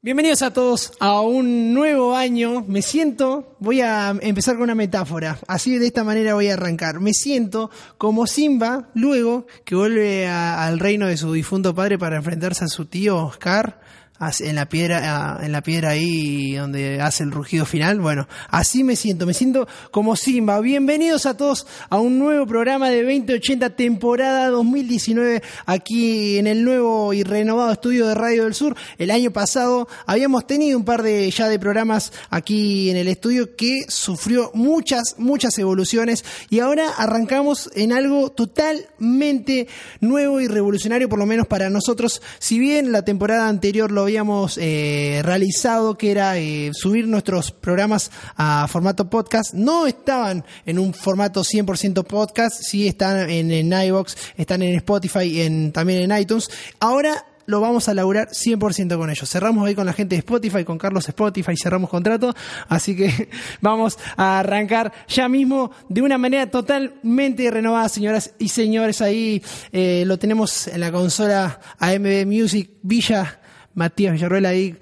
Bienvenidos a todos a un nuevo año. Me siento, voy a empezar con una metáfora. Así de esta manera voy a arrancar. Me siento como Simba luego que vuelve al reino de su difunto padre para enfrentarse a su tío Scar en la piedra, ah, en la piedra ahí donde hace el rugido final. Bueno, así me siento, me siento como Simba. Bienvenidos a todos a un nuevo programa de 2080 temporada 2019 aquí en el nuevo y renovado estudio de Radio del Sur. El año pasado habíamos tenido un par de ya de programas aquí en el estudio que sufrió muchas, muchas evoluciones y ahora arrancamos en algo totalmente nuevo y revolucionario, por lo menos para nosotros. Si bien la temporada anterior lo habíamos eh, realizado, que era eh, subir nuestros programas a formato podcast, no estaban en un formato 100% podcast, sí están en, en iVoox, están en Spotify, en, también en iTunes. Ahora lo vamos a laburar 100% con ellos. Cerramos ahí con la gente de Spotify, con Carlos Spotify, cerramos contrato, así que vamos a arrancar ya mismo de una manera totalmente renovada, señoras y señores. Ahí eh, lo tenemos en la consola AMB Music Villa. Matías Villarroel ahí,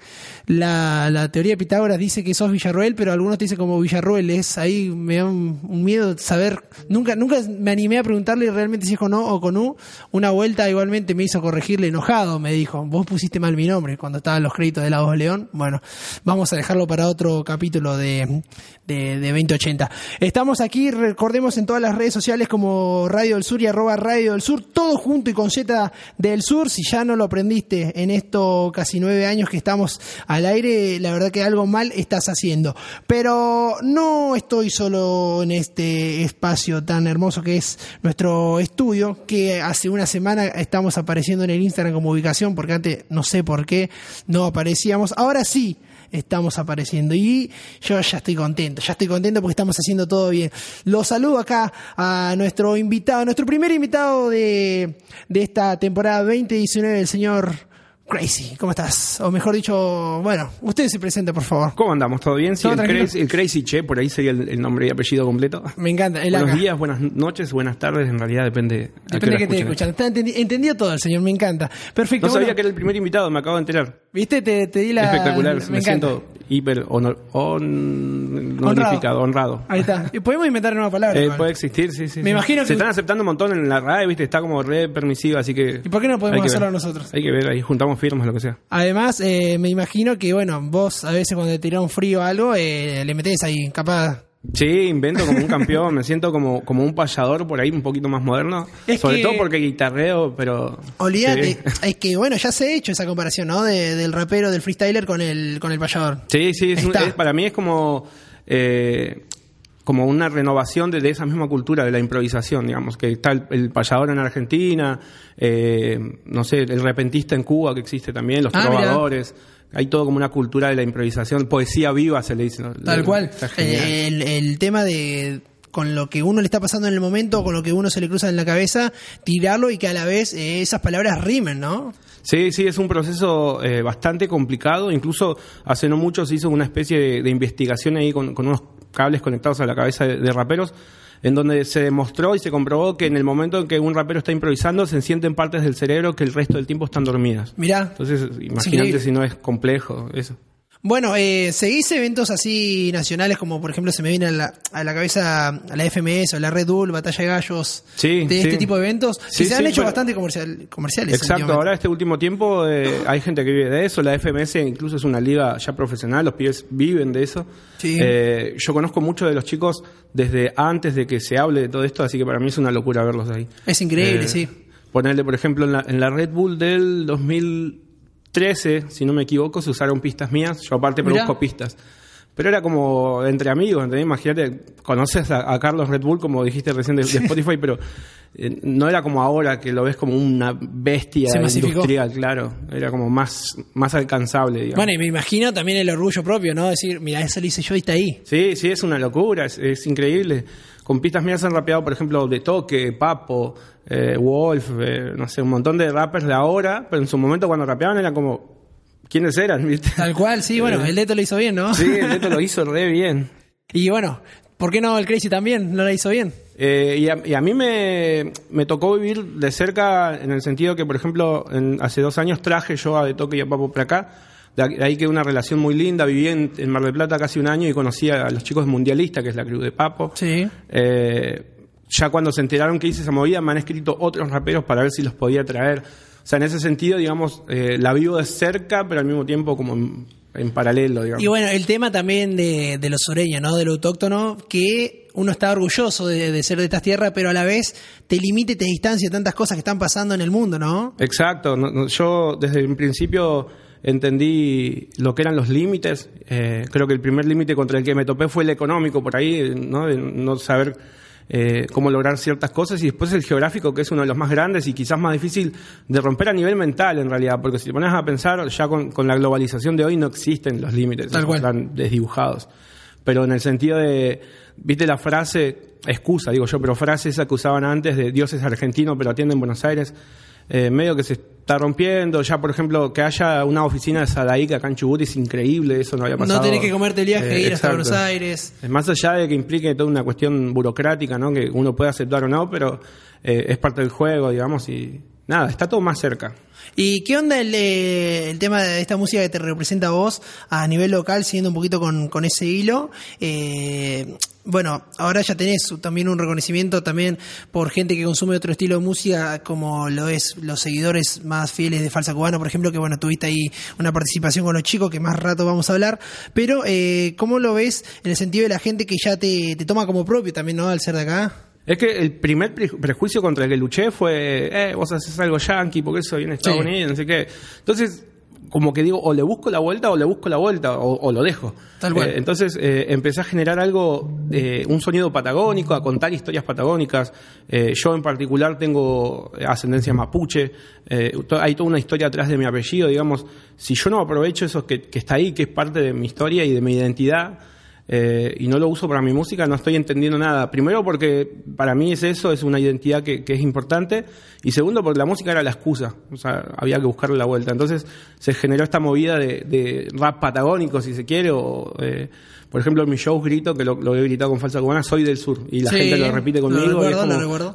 la, la teoría de Pitágoras dice que sos Villarroel, pero algunos te dicen como Villarroel, es ahí me da un, miedo saber, nunca, nunca me animé a preguntarle realmente si es con O o con U, una vuelta igualmente me hizo corregirle enojado, me dijo, vos pusiste mal mi nombre cuando estaban los créditos de la voz León, bueno, vamos a dejarlo para otro capítulo de, de, de 2080. Estamos aquí, recordemos en todas las redes sociales como Radio del Sur y arroba Radio del Sur, todo junto y con Z del Sur, si ya no lo aprendiste en esto casi nueve años que estamos al aire, la verdad que algo mal estás haciendo. Pero no estoy solo en este espacio tan hermoso que es nuestro estudio, que hace una semana estamos apareciendo en el Instagram como ubicación, porque antes no sé por qué no aparecíamos. Ahora sí estamos apareciendo y yo ya estoy contento, ya estoy contento porque estamos haciendo todo bien. Los saludo acá a nuestro invitado, nuestro primer invitado de, de esta temporada 2019, el señor Crazy. ¿Cómo estás? O mejor dicho, bueno, usted se presenta, por favor. ¿Cómo andamos? ¿Todo bien? Sí, ¿Todo el crazy, el Crazy Che, por ahí sería el, el nombre y apellido completo. Me encanta. El Buenos acá. días, buenas noches, buenas tardes, en realidad depende. Depende de que te escuchen. escuchan. Está entendi- entendido todo el señor, me encanta. Perfecto. No sabía que era el primer invitado, me acabo de enterar. ¿Viste? Te, te di la. Espectacular, Me, me, siento hiper honor, hon- honorificado, honrado. Ahí está. Y podemos inventar una nueva palabra. Eh, puede existir, sí, sí. Me sí. imagino que- Se están aceptando un montón en la radio, viste, está como re permisiva, así que. ¿Y por qué no podemos hacerlo ver. nosotros? Hay que ver, ahí juntamos firmas, lo que sea. Además, eh, me imagino que, bueno, vos a veces cuando te tirás un frío o algo, eh, le metés ahí, capaz. Sí, invento como un campeón, me siento como, como un payador por ahí un poquito más moderno. Es Sobre que- todo porque guitarreo, pero. Olvídate, es que, bueno, ya se ha hecho esa comparación, ¿no? De- del rapero, del freestyler con el, con el payador. Sí, sí, es un- es- para mí es como, eh, como una renovación de, de esa misma cultura de la improvisación, digamos, que está el, el payador en Argentina, eh, no sé, el repentista en Cuba que existe también, los Ah, trovadores, hay todo como una cultura de la improvisación, poesía viva se le dice. ¿no? Tal Le- cual. El, el tema de con lo que uno le está pasando en el momento, con lo que uno se le cruza en la cabeza, tirarlo y que a la vez eh, esas palabras rimen, ¿no? Sí, sí, es un proceso eh, bastante complicado. Incluso hace no mucho se hizo una especie de, de investigación ahí con, con unos cables conectados a la cabeza de, de raperos, en donde se demostró y se comprobó que en el momento en que un rapero está improvisando se sienten partes del cerebro que el resto del tiempo están dormidas. Mirá. Entonces, imagínate si no es complejo eso. Bueno, eh, ¿seguís eventos así nacionales como por ejemplo se me viene a la, a la cabeza a la FMS o la Red Bull, Batalla de Gallos, Sí, de sí. este tipo de eventos? Sí, que se han hecho bueno. bastante comercial, comerciales. Exacto, ahora este último tiempo eh, hay gente que vive de eso, la FMS incluso es una liga ya profesional, los pibes viven de eso. Sí. Eh, yo conozco mucho de los chicos desde antes de que se hable de todo esto, así que para mí es una locura verlos ahí. Es increíble, Eh, sí. Ponerle, por ejemplo, en la, en la Red Bull del 2013, si no me equivoco, se usaron pistas mías, yo aparte Mirá. produzco pistas. pero era como entre amigos, ¿entendés? Imagínate, conoces a, Carlos Red Bull, como dijiste recién de, Spotify, pero eh, no era como ahora que lo ves como una bestia industrial, claro. Era como más, más alcanzable, digamos. Bueno, y me imagino también el orgullo propio, ¿no? Decir, mira, eso lo hice yo y está ahí. Sí, sí, es una locura, es, increíble. Con pistas mías han rapeado, por ejemplo, De Toque, Papo, eh, Wolf, eh, no sé, un montón de rappers de ahora, pero en su momento cuando rapeaban era como, quiénes eran, ¿viste? Tal cual, sí, bueno, el Leto lo hizo bien, ¿no? Sí, el Leto lo hizo re bien. y bueno, ¿por qué no el Crazy también no lo hizo bien? Eh, y, a, mí me, me, tocó vivir de cerca en el sentido que, por ejemplo, en, hace dos años traje yo a De Toque y a Papo para acá. De ahí que una relación muy linda. Viví en, Mar del Plata casi un año y conocí a los chicos de Mundialista, que es la crew de Papo. Sí. Eh, ya cuando se enteraron que hice esa movida, me han escrito otros raperos para ver si los podía traer o sea, en ese sentido, digamos, eh, la vivo de cerca, pero al mismo tiempo como en, paralelo, digamos. Y bueno, el tema también de, de los sureños, ¿no? Del autóctono, que uno está orgulloso de, ser de estas tierras, pero a la vez te limite, te distancia tantas cosas que están pasando en el mundo, ¿no? Exacto. yo desde el principio entendí lo que eran los límites. Eh, creo que el primer límite contra el que me topé fue el económico, por ahí, ¿no? De no saber eh, cómo lograr ciertas cosas y después el geográfico que es uno de los más grandes y quizás más difícil de romper a nivel mental en realidad, porque si te pones a pensar ya con, la globalización de hoy no existen los límites, están desdibujados. Pero en el sentido de, viste la frase, excusa digo yo, pero frase esa que usaban antes de Dios es argentino pero atiende en Buenos Aires, eh, medio que se está rompiendo. Ya, por ejemplo, que haya una oficina de Sadaic acá en Chubut es increíble, eso no había pasado. No tenés que comerte el viaje e ir hasta Buenos Aires. Más allá de que implique toda una cuestión burocrática, ¿no? Que uno puede aceptar o no, pero eh, es parte del juego, digamos, y nada, está todo más cerca. ¿Y qué onda el, eh, el, tema de esta música que te representa a vos a nivel local, siguiendo un poquito con, ese hilo? Eh, bueno, ahora ya tenés también un reconocimiento también por gente que consume otro estilo de música, como lo es los seguidores más fieles de Falsa Cubana, por ejemplo, que bueno, tuviste ahí una participación con los chicos, que más rato vamos a hablar, pero eh, ¿cómo lo ves en el sentido de la gente que ya te toma como propio también, ¿no? Al ser de acá. Es que el primer prejuicio contra el que luché fue, eh, vos haces algo yankee, porque eso viene de Estados Unidos, no sé qué. Entonces, como que digo, o le busco la vuelta o le busco la vuelta, o, lo dejo. Tal cual. Eh, entonces eh, empecé a generar algo, eh, un sonido patagónico, a contar historias patagónicas. Eh, yo en particular tengo ascendencia mapuche, hay toda una historia atrás de mi apellido, digamos. Si yo no aprovecho eso que, que está ahí, que es parte de mi historia y de mi identidad, eh, y no lo uso para mi música, no estoy entendiendo nada. Primero porque para mí es eso, es una identidad que, es importante. Y segundo porque la música era la excusa, o sea, había que buscarle la vuelta. Entonces se generó esta movida de, rap patagónico, si se quiere, o... Eh, por ejemplo, en mi show grito, que lo, he gritado con falsa cubana, soy del sur. Y la gente lo repite conmigo.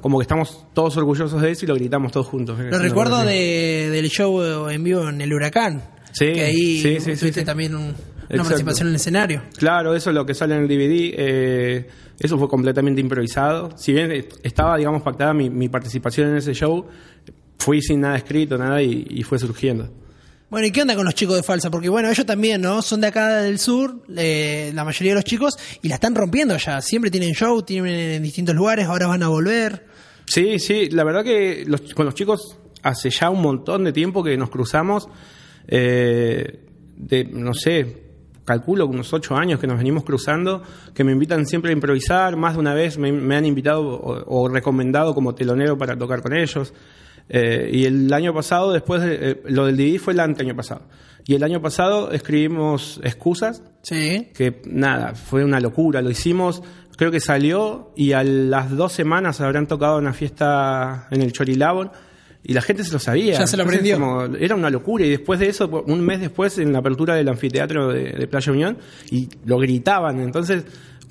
como, que estamos todos orgullosos de eso y lo gritamos todos juntos. Lo recuerdo del show en vivo en el Huracán. Sí, que ahí tuviste también un, una participación en el escenario. Claro, eso es lo que sale en el DVD. Eh, eso fue completamente improvisado. Si bien estaba, digamos, pactada mi, participación en ese show, fui sin nada escrito, nada, y, fue surgiendo. Bueno, ¿y qué onda con los chicos de Falsa? Porque bueno, ellos también, ¿no? Son de acá del sur, eh, la mayoría de los chicos, y la están rompiendo ya. Siempre tienen show, tienen en distintos lugares, ahora van a volver. Sí, sí, la verdad que con los chicos hace ya un montón de tiempo que nos cruzamos. Eh, de, no sé, calculo unos ocho años que nos venimos cruzando, que me invitan siempre a improvisar, más de una vez me, han invitado o, recomendado como telonero para tocar con ellos. Eh, y el año pasado, después de, eh, lo del DVD fue el año pasado. Y el año pasado escribimos excusas, sí. que nada, fue una locura, lo hicimos, creo que salió y a las dos semanas habrán tocado una fiesta en el Chorilabor y la gente se lo sabía. Ya se lo aprendió. era una locura. Y después de eso, un mes después, en la apertura del anfiteatro de, Playa Unión, y lo gritaban. Entonces,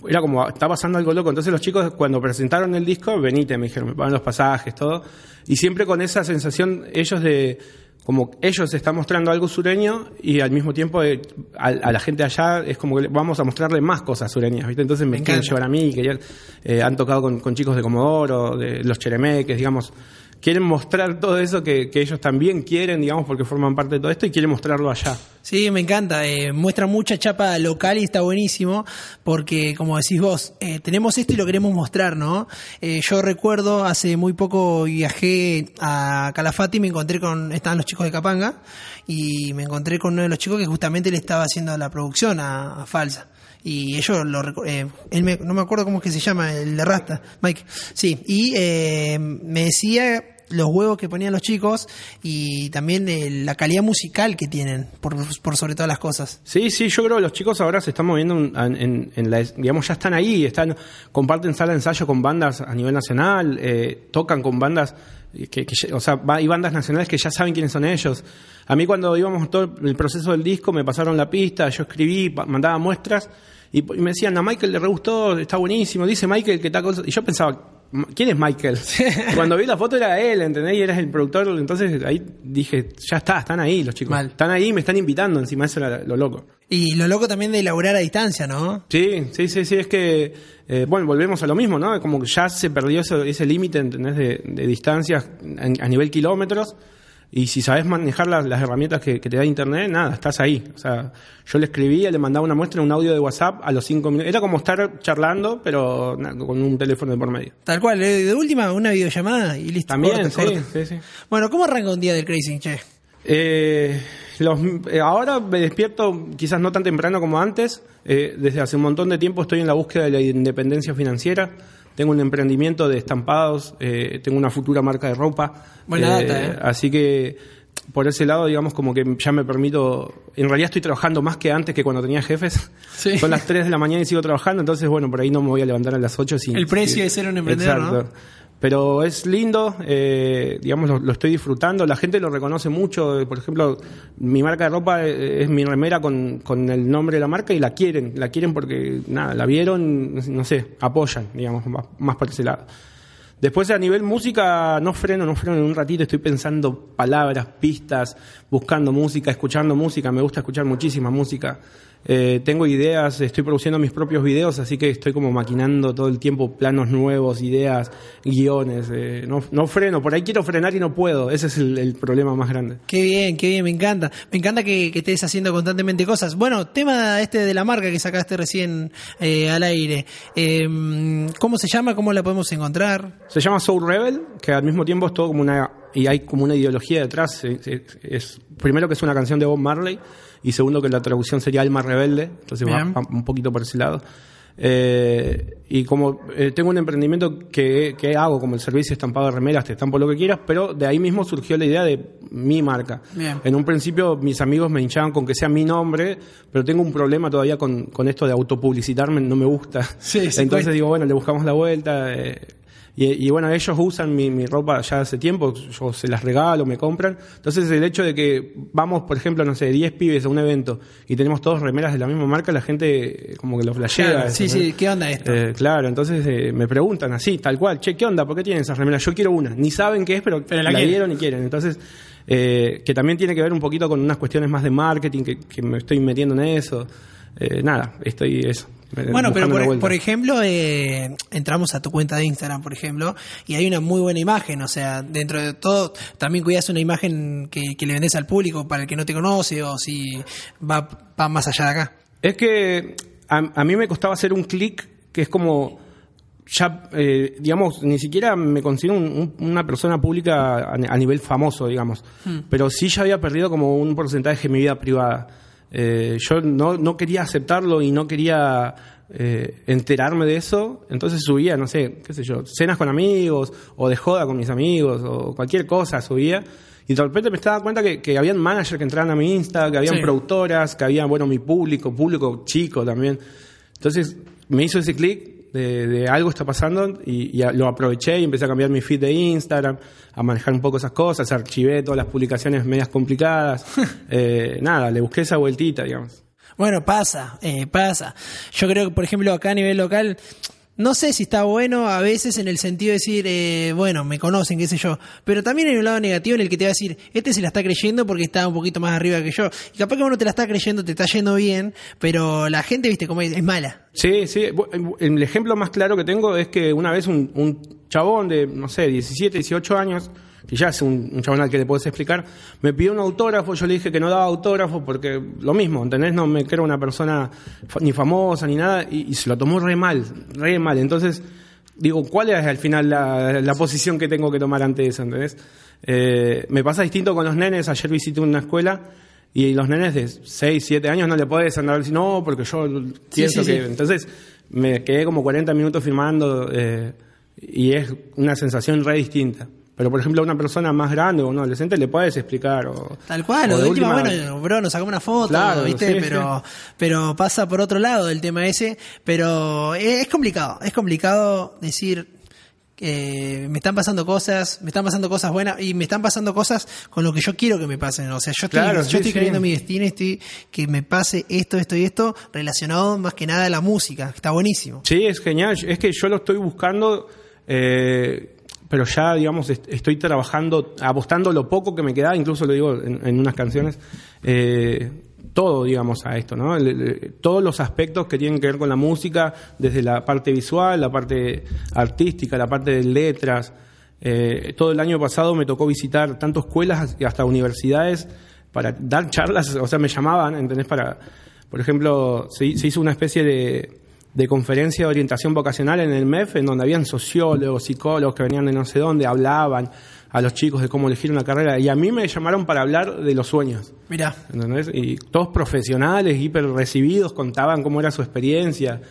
era como, está pasando algo loco. Entonces los chicos, cuando presentaron el disco, venite, me dijeron, me pagan los pasajes, todo. Y siempre con esa sensación, ellos de, como ellos están mostrando algo sureño y al mismo tiempo eh, a, la gente allá es como que vamos a mostrarle más cosas sureñas, ¿viste? Entonces me, quieren llevar a mí, que eh, han tocado con, con, chicos de Comodoro, de los Cheremeques, digamos quieren mostrar todo eso que, ellos también quieren, digamos, porque forman parte de todo esto y quieren mostrarlo allá. Sí, me encanta. Eh, muestra mucha chapa local y está buenísimo porque, como decís vos, eh, tenemos esto y lo queremos mostrar, ¿no? Eh, yo recuerdo, hace muy poco viajé a Calafate y me encontré con, estaban los chicos de Capanga y me encontré con uno de los chicos que justamente le estaba haciendo la producción a, a Falsa. Y ellos lo eh, él me- no me acuerdo cómo es que se llama, el de Rasta, Mike. Sí, y eh, me decía los huevos que ponían los chicos y también eh, la calidad musical que tienen, por, por sobre todas las cosas. Sí, sí, yo creo que los chicos ahora se están moviendo en, la, digamos, ya están ahí, están, comparten sala de ensayo con bandas a nivel nacional, eh, tocan con bandas que, que o sea, hay bandas nacionales que ya saben quiénes son ellos. A mí cuando íbamos todo el proceso del disco me pasaron la pista, yo escribí, mandaba muestras y, me decían, a Michael le re gustó, está buenísimo, dice Michael que tal cosa. Y yo pensaba, ¿quién es Michael? Cuando vi la foto era él, ¿entendés? Y eres el productor, entonces ahí dije, ya está, están ahí los chicos. Mal. Están ahí me están invitando, encima eso era lo loco. Y lo loco también de elaborar a distancia, ¿no? Sí, sí, sí, sí, es que, eh, bueno, volvemos a lo mismo, ¿no? Como que ya se perdió ese, ese límite, ¿entendés? De, de distancias a, a nivel kilómetros. Y si sabes manejar las, las herramientas que, que te da Internet, nada, estás ahí. O sea, yo le escribía, le mandaba una muestra, un audio de WhatsApp a los cinco minutos. Era como estar charlando, pero con un teléfono de por medio. Tal cual, eh, de última una videollamada y listo. También, corta, sí, corta. sí, sí. Bueno, ¿cómo arranca un día del Crazy, che? Eh, los- eh, ahora me despierto quizás no tan temprano como antes. Eh, desde hace un montón de tiempo estoy en la búsqueda de la independencia financiera. Tengo un emprendimiento de estampados, eh, tengo una futura marca de ropa. Buena data, ¿eh? Así que por ese lado, digamos, como que ya me permito. En realidad estoy trabajando más que antes que cuando tenía jefes. Sí. Son las 3 de la mañana y sigo trabajando, entonces, bueno, por ahí no me voy a levantar a las 8. Sin, El precio de ser un emprendedor, ¿no? Pero es lindo, eh, digamos, lo, estoy disfrutando. La gente lo reconoce mucho. eh, Por ejemplo, mi marca de ropa eh, es mi remera con, con el nombre de la marca y la quieren. La quieren porque, nada, la vieron, no sé, apoyan, digamos, más, más por ese lado. Después a nivel música, no freno, no freno en un ratito, estoy pensando palabras, pistas, buscando música, escuchando música, me gusta escuchar muchísima música. Eh, tengo ideas, estoy produciendo mis propios videos, así que estoy como maquinando todo el tiempo planos nuevos, ideas, guiones. eh, no, no freno, por ahí quiero frenar y no puedo, ese es el, el problema más grande. Qué bien, qué bien, me encanta. Me encanta que, que estés haciendo constantemente cosas. Bueno, tema este de la marca que sacaste recién eh, al aire. Eh, ¿Cómo se llama? ¿Cómo la podemos encontrar? Se llama Soul Rebel, que al mismo tiempo es todo como una y hay como una ideología detrás. Es- primero que es una canción de Bob Marley y segundo que la traducción sería Alma Rebelde, entonces va, Bien. va un poquito por ese lado. Eh, y como eh, tengo un emprendimiento que, que hago como el servicio estampado de remeras, te estampo lo que quieras, pero de ahí mismo surgió la idea de mi marca. Bien. En un principio mis amigos me hinchaban con que sea mi nombre, pero tengo un problema todavía con, con esto de autopublicitarme, no me gusta. Sí, sí, Entonces digo, bueno, le buscamos la vuelta. eh, y, y bueno, ellos usan mi, mi ropa ya hace tiempo, yo se las regalo, me compran. Entonces el hecho de que vamos, por ejemplo, no sé, 10 pibes a un evento y tenemos todos remeras de la misma marca, la gente eh, como que lo flashea. Claro, eso, sí, ¿no? sí, ¿qué onda esto? Eh, claro, entonces eh, me preguntan así, tal cual, che, ¿qué onda? ¿Por qué tienen esas remeras? Yo quiero una. Ni saben qué es, pero, Pero la la, quieren. y quieren. Entonces, eh, que también tiene que ver un poquito con unas cuestiones más de marketing, que, que me estoy metiendo en eso. Eh, nada, estoy eso. eh, Bueno, pero por, vuelta. por ejemplo, eh, entramos a tu cuenta de Instagram, por ejemplo, y hay una muy buena imagen, o sea, dentro de todo, también cuidas una imagen que, que le vendes al público para el que no te conoce o si va, va más allá de acá. Es que a, a mí me costaba hacer un clic que es como ya, eh, digamos, ni siquiera me considero un- un- una persona pública a, a nivel famoso, digamos, pero sí ya había perdido como un porcentaje de mi vida privada. Eh, yo no, no quería aceptarlo y no quería eh, enterarme de eso, entonces subía, no sé, qué sé yo, cenas con amigos o de joda con mis amigos o cualquier cosa subía. Y de repente me estaba cuenta que, que habían managers que entraban a mi Insta, que habían Sí. productoras, que había, bueno, mi público, público chico también. Entonces me hizo ese clic de, de algo está pasando y, lo aproveché y empecé a cambiar mi feed de Instagram, a manejar un poco esas cosas, archivé todas las publicaciones medias complicadas. Eh, nada, le busqué esa vueltita, digamos. Bueno, pasa, eh, pasa. Yo creo que, por ejemplo, acá a nivel local, no sé si está bueno a veces en el sentido de decir, eh, bueno, me conocen, qué sé yo, pero también hay un lado negativo en el que te va a decir, este se la está creyendo porque está un poquito más arriba que yo. Y capaz que uno te la está creyendo, te está yendo bien, pero la gente, viste, como es, es mala. Sí, sí. El ejemplo más claro que tengo es que una vez un, un chabón de, no sé, 17, 18 años, que ya es un, un chabón al que le puedes explicar, me pidió un autógrafo, yo le dije que no daba autógrafo porque lo mismo, ¿entendés? No me creo una persona ni famosa ni nada y, y se lo tomó re mal, re mal. Entonces, digo, ¿cuál es al final la, la posición que tengo que tomar ante eso, ¿entendés? Eh, me pasa distinto con los nenes, ayer visité una escuela y los nenes de 6, 7 años no le podés andar diciendo, no, porque yo pienso sí, que... sí. Entonces, me quedé como 40 minutos filmando eh, y es una sensación re distinta. Pero, por ejemplo, a una persona más grande o un adolescente le puedes explicar. O, Tal cual, o de última, última- bueno, bro, nos sacamos una foto, Claro, ¿viste? sí, pero, pero pasa por otro lado el tema ese. Pero es, complicado, es complicado decir que me están pasando cosas, me están pasando cosas buenas y me están pasando cosas con lo que yo quiero que me pasen. O sea, yo estoy, Claro, yo sí, estoy sí. creyendo mi destino, estoy que me pase esto, esto y esto relacionado más que nada a la música. Está buenísimo. Sí, es genial. Es que yo lo estoy buscando, eh, pero ya, digamos, est- estoy trabajando, apostando lo poco que me queda, incluso lo digo en, unas canciones, eh, todo, digamos, a esto, ¿no? Todos los aspectos que tienen que ver con la música, desde la parte visual, la parte artística, la parte de letras. Eh, todo el año pasado me tocó visitar tanto escuelas y hasta universidades para dar charlas, o sea, me llamaban, ¿entendés? Para, por ejemplo, se hizo una especie de, de conferencia de orientación vocacional en el MEF, en donde habían sociólogos, psicólogos que venían de no sé dónde, hablaban a los chicos de cómo elegir una carrera, y a mí me llamaron para hablar de los sueños. Mirá, ¿entendés? Y todos profesionales, hiper recibidos, contaban cómo era su experiencia.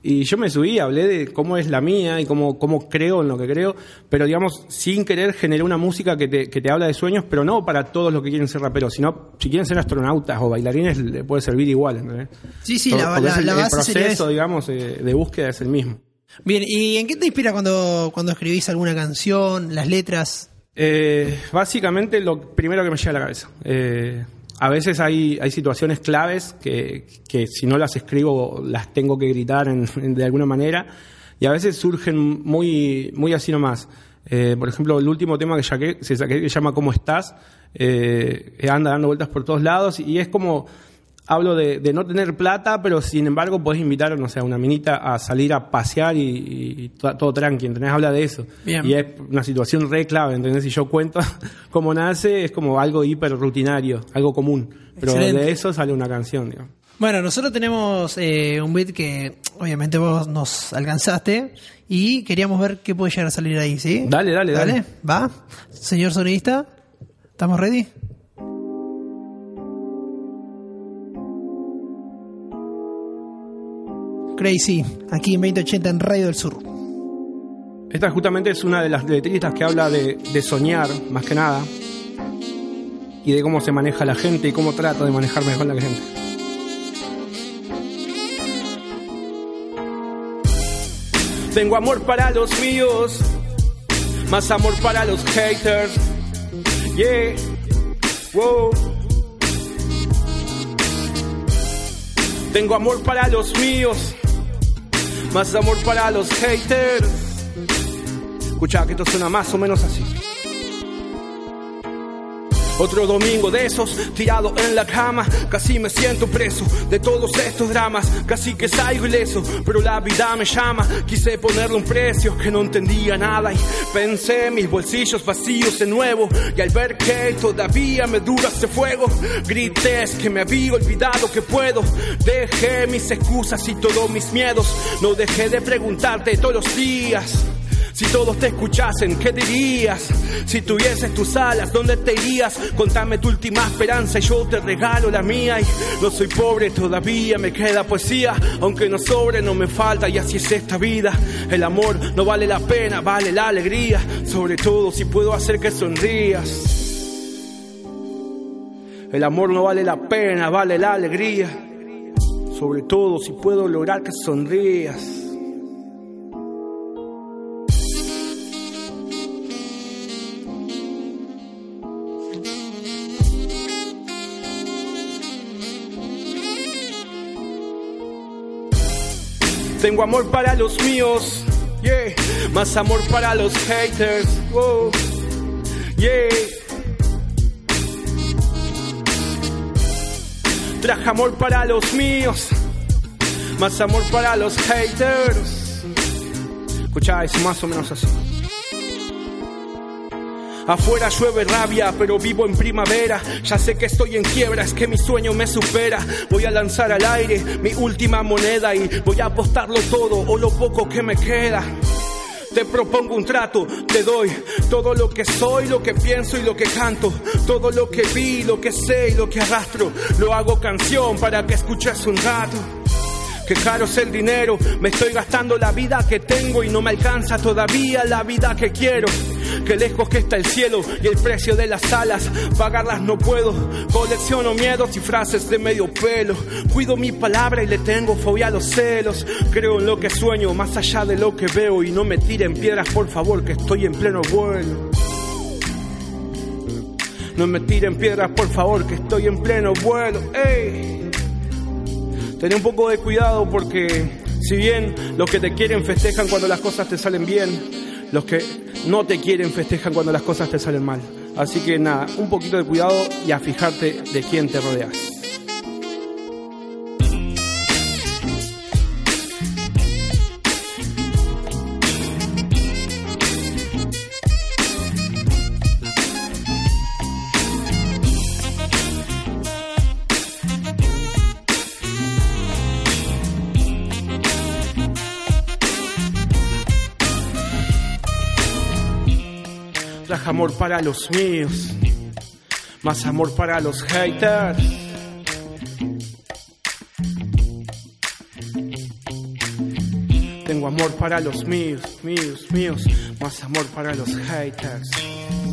Y yo me subí, hablé de cómo es la mía y cómo, cómo creo en lo que creo, pero digamos, sin querer generé una música que te, que te habla de sueños, pero no para todos los que quieren ser raperos, sino si quieren ser astronautas o bailarines, le puede servir igual. ¿entendés? Sí, sí, Todo- la- la- el, la el base sería proceso, eso. digamos, eh, de búsqueda es el mismo. bien. ¿Y en qué te inspira cuando, cuando escribís alguna canción, las letras? Eh, básicamente lo primero que me llega a la cabeza. Eh, a veces hay, hay situaciones claves que, que si no las escribo las tengo que gritar en- de alguna manera y a veces surgen muy, muy así nomás. Eh, por ejemplo, el último tema que saqué, se saqué, que se llama ¿Cómo estás? Eh, anda dando vueltas por todos lados y es como hablo de, de no tener plata, pero sin embargo podés invitar, no sé, a una minita a salir a pasear y, y to- todo tranqui, ¿entendés? Habla de eso. Bien. Y es una situación re clave, ¿entendés? Si yo cuento cómo nace, es como algo hiper rutinario, algo común. Pero Excelente. de eso sale una canción, digamos. Bueno, nosotros tenemos eh, un beat que obviamente vos nos alcanzaste y queríamos ver qué puede llegar a salir ahí, ¿sí? Dale, dale, dale. ¿Va? Señor sonidista, ¿estamos ready? Crazy, aquí en 2080 en Radio del Sur. Esta justamente es una de las letritas que habla de, de soñar, más que nada, y de cómo se maneja la gente y cómo trato de manejar mejor la gente. Tengo amor para los míos, más amor para los haters. Yeah, wow. Tengo amor para los míos, más amor para los haters. Escucha que esto suena más o menos así. Otro domingo de esos, tirado en la cama, casi me siento preso de todos estos dramas, casi que salgo ileso, pero la vida me llama, quise ponerle un precio que no entendía nada y pensé mis bolsillos vacíos de nuevo y al ver que todavía me dura ese fuego, grité es que me había olvidado que puedo, dejé mis excusas y todos mis miedos, no dejé de preguntarte todos los días. Si todos te escuchasen, ¿qué dirías? Si tuvieses tus alas, ¿dónde te irías? Contame tu última esperanza y yo te regalo la mía. Y no soy pobre todavía, me queda poesía. Aunque no sobre, no me falta y así es esta vida. El amor no vale la pena, vale la alegría. Sobre todo si puedo hacer que sonrías. El amor no vale la pena, vale la alegría. Sobre todo si puedo lograr que sonrías. Tengo amor para los míos, yeah. Más amor para los haters, wow. yeah. Traje amor para los míos, más amor para los haters. Escuchá, es más o menos así. Afuera llueve rabia, pero vivo en primavera. Ya sé que estoy en quiebra, es que mi sueño me supera. Voy a lanzar al aire mi última moneda y voy a apostarlo todo o lo poco que me queda. Te propongo un trato, te doy todo lo que soy, lo que pienso y lo que canto, todo lo que vi, lo que sé y lo que arrastro. Lo hago canción para que escuches un rato. Que caro es el dinero, me estoy gastando la vida que tengo y no me alcanza todavía la vida que quiero. Que lejos que está el cielo y el precio de las alas, pagarlas no puedo. Colecciono miedos y frases de medio pelo. Cuido mi palabra y le tengo fobia a los celos. Creo en lo que sueño, más allá de lo que veo. Y no me tiren piedras, por favor, que estoy en pleno vuelo. No me tiren piedras, por favor, que estoy en pleno vuelo. ¡Ey! Ten un poco de cuidado porque si bien los que te quieren festejan cuando las cosas te salen bien, los que no te quieren festejan cuando las cosas te salen mal. Así que nada, un poquito de cuidado y a fijarte de quién te rodeas. Amor para los míos, más amor para los haters. Tengo amor para los míos, míos, míos, más amor para los haters.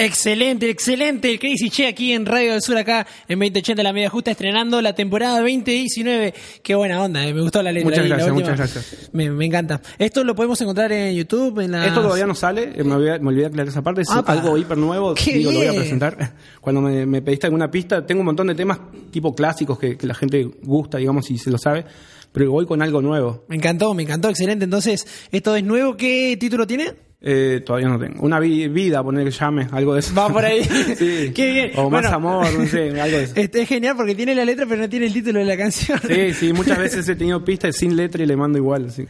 Excelente, excelente. El Crazy Che aquí en Radio del Sur, acá en 2080 La Media Justa, estrenando la temporada 2019. Qué buena onda, eh, me gustó la letra. Muchas ahí, gracias, muchas gracias. Me, me encanta. Esto lo podemos encontrar en YouTube. En las- Esto todavía no sale, eh, me olvidé, me olvidé aclarar esa parte, es Apa. algo hiper nuevo, digo, lo voy a presentar. Cuando me, me pediste alguna pista, tengo un montón de temas tipo clásicos que, que la gente gusta, digamos, y se lo sabe, pero voy con algo nuevo. Me encantó, me encantó, excelente. Entonces, esto es nuevo. ¿Qué título tiene? Eh, todavía no tengo. Una vi- vida, poner que llame, algo de eso. Va por ahí. sí. Qué bien. O más amor, no sé, algo de eso. Este es genial porque tiene la letra, pero no tiene el título de la canción. Sí, sí, muchas veces he tenido pistas sin letra y le mando igual. Sí.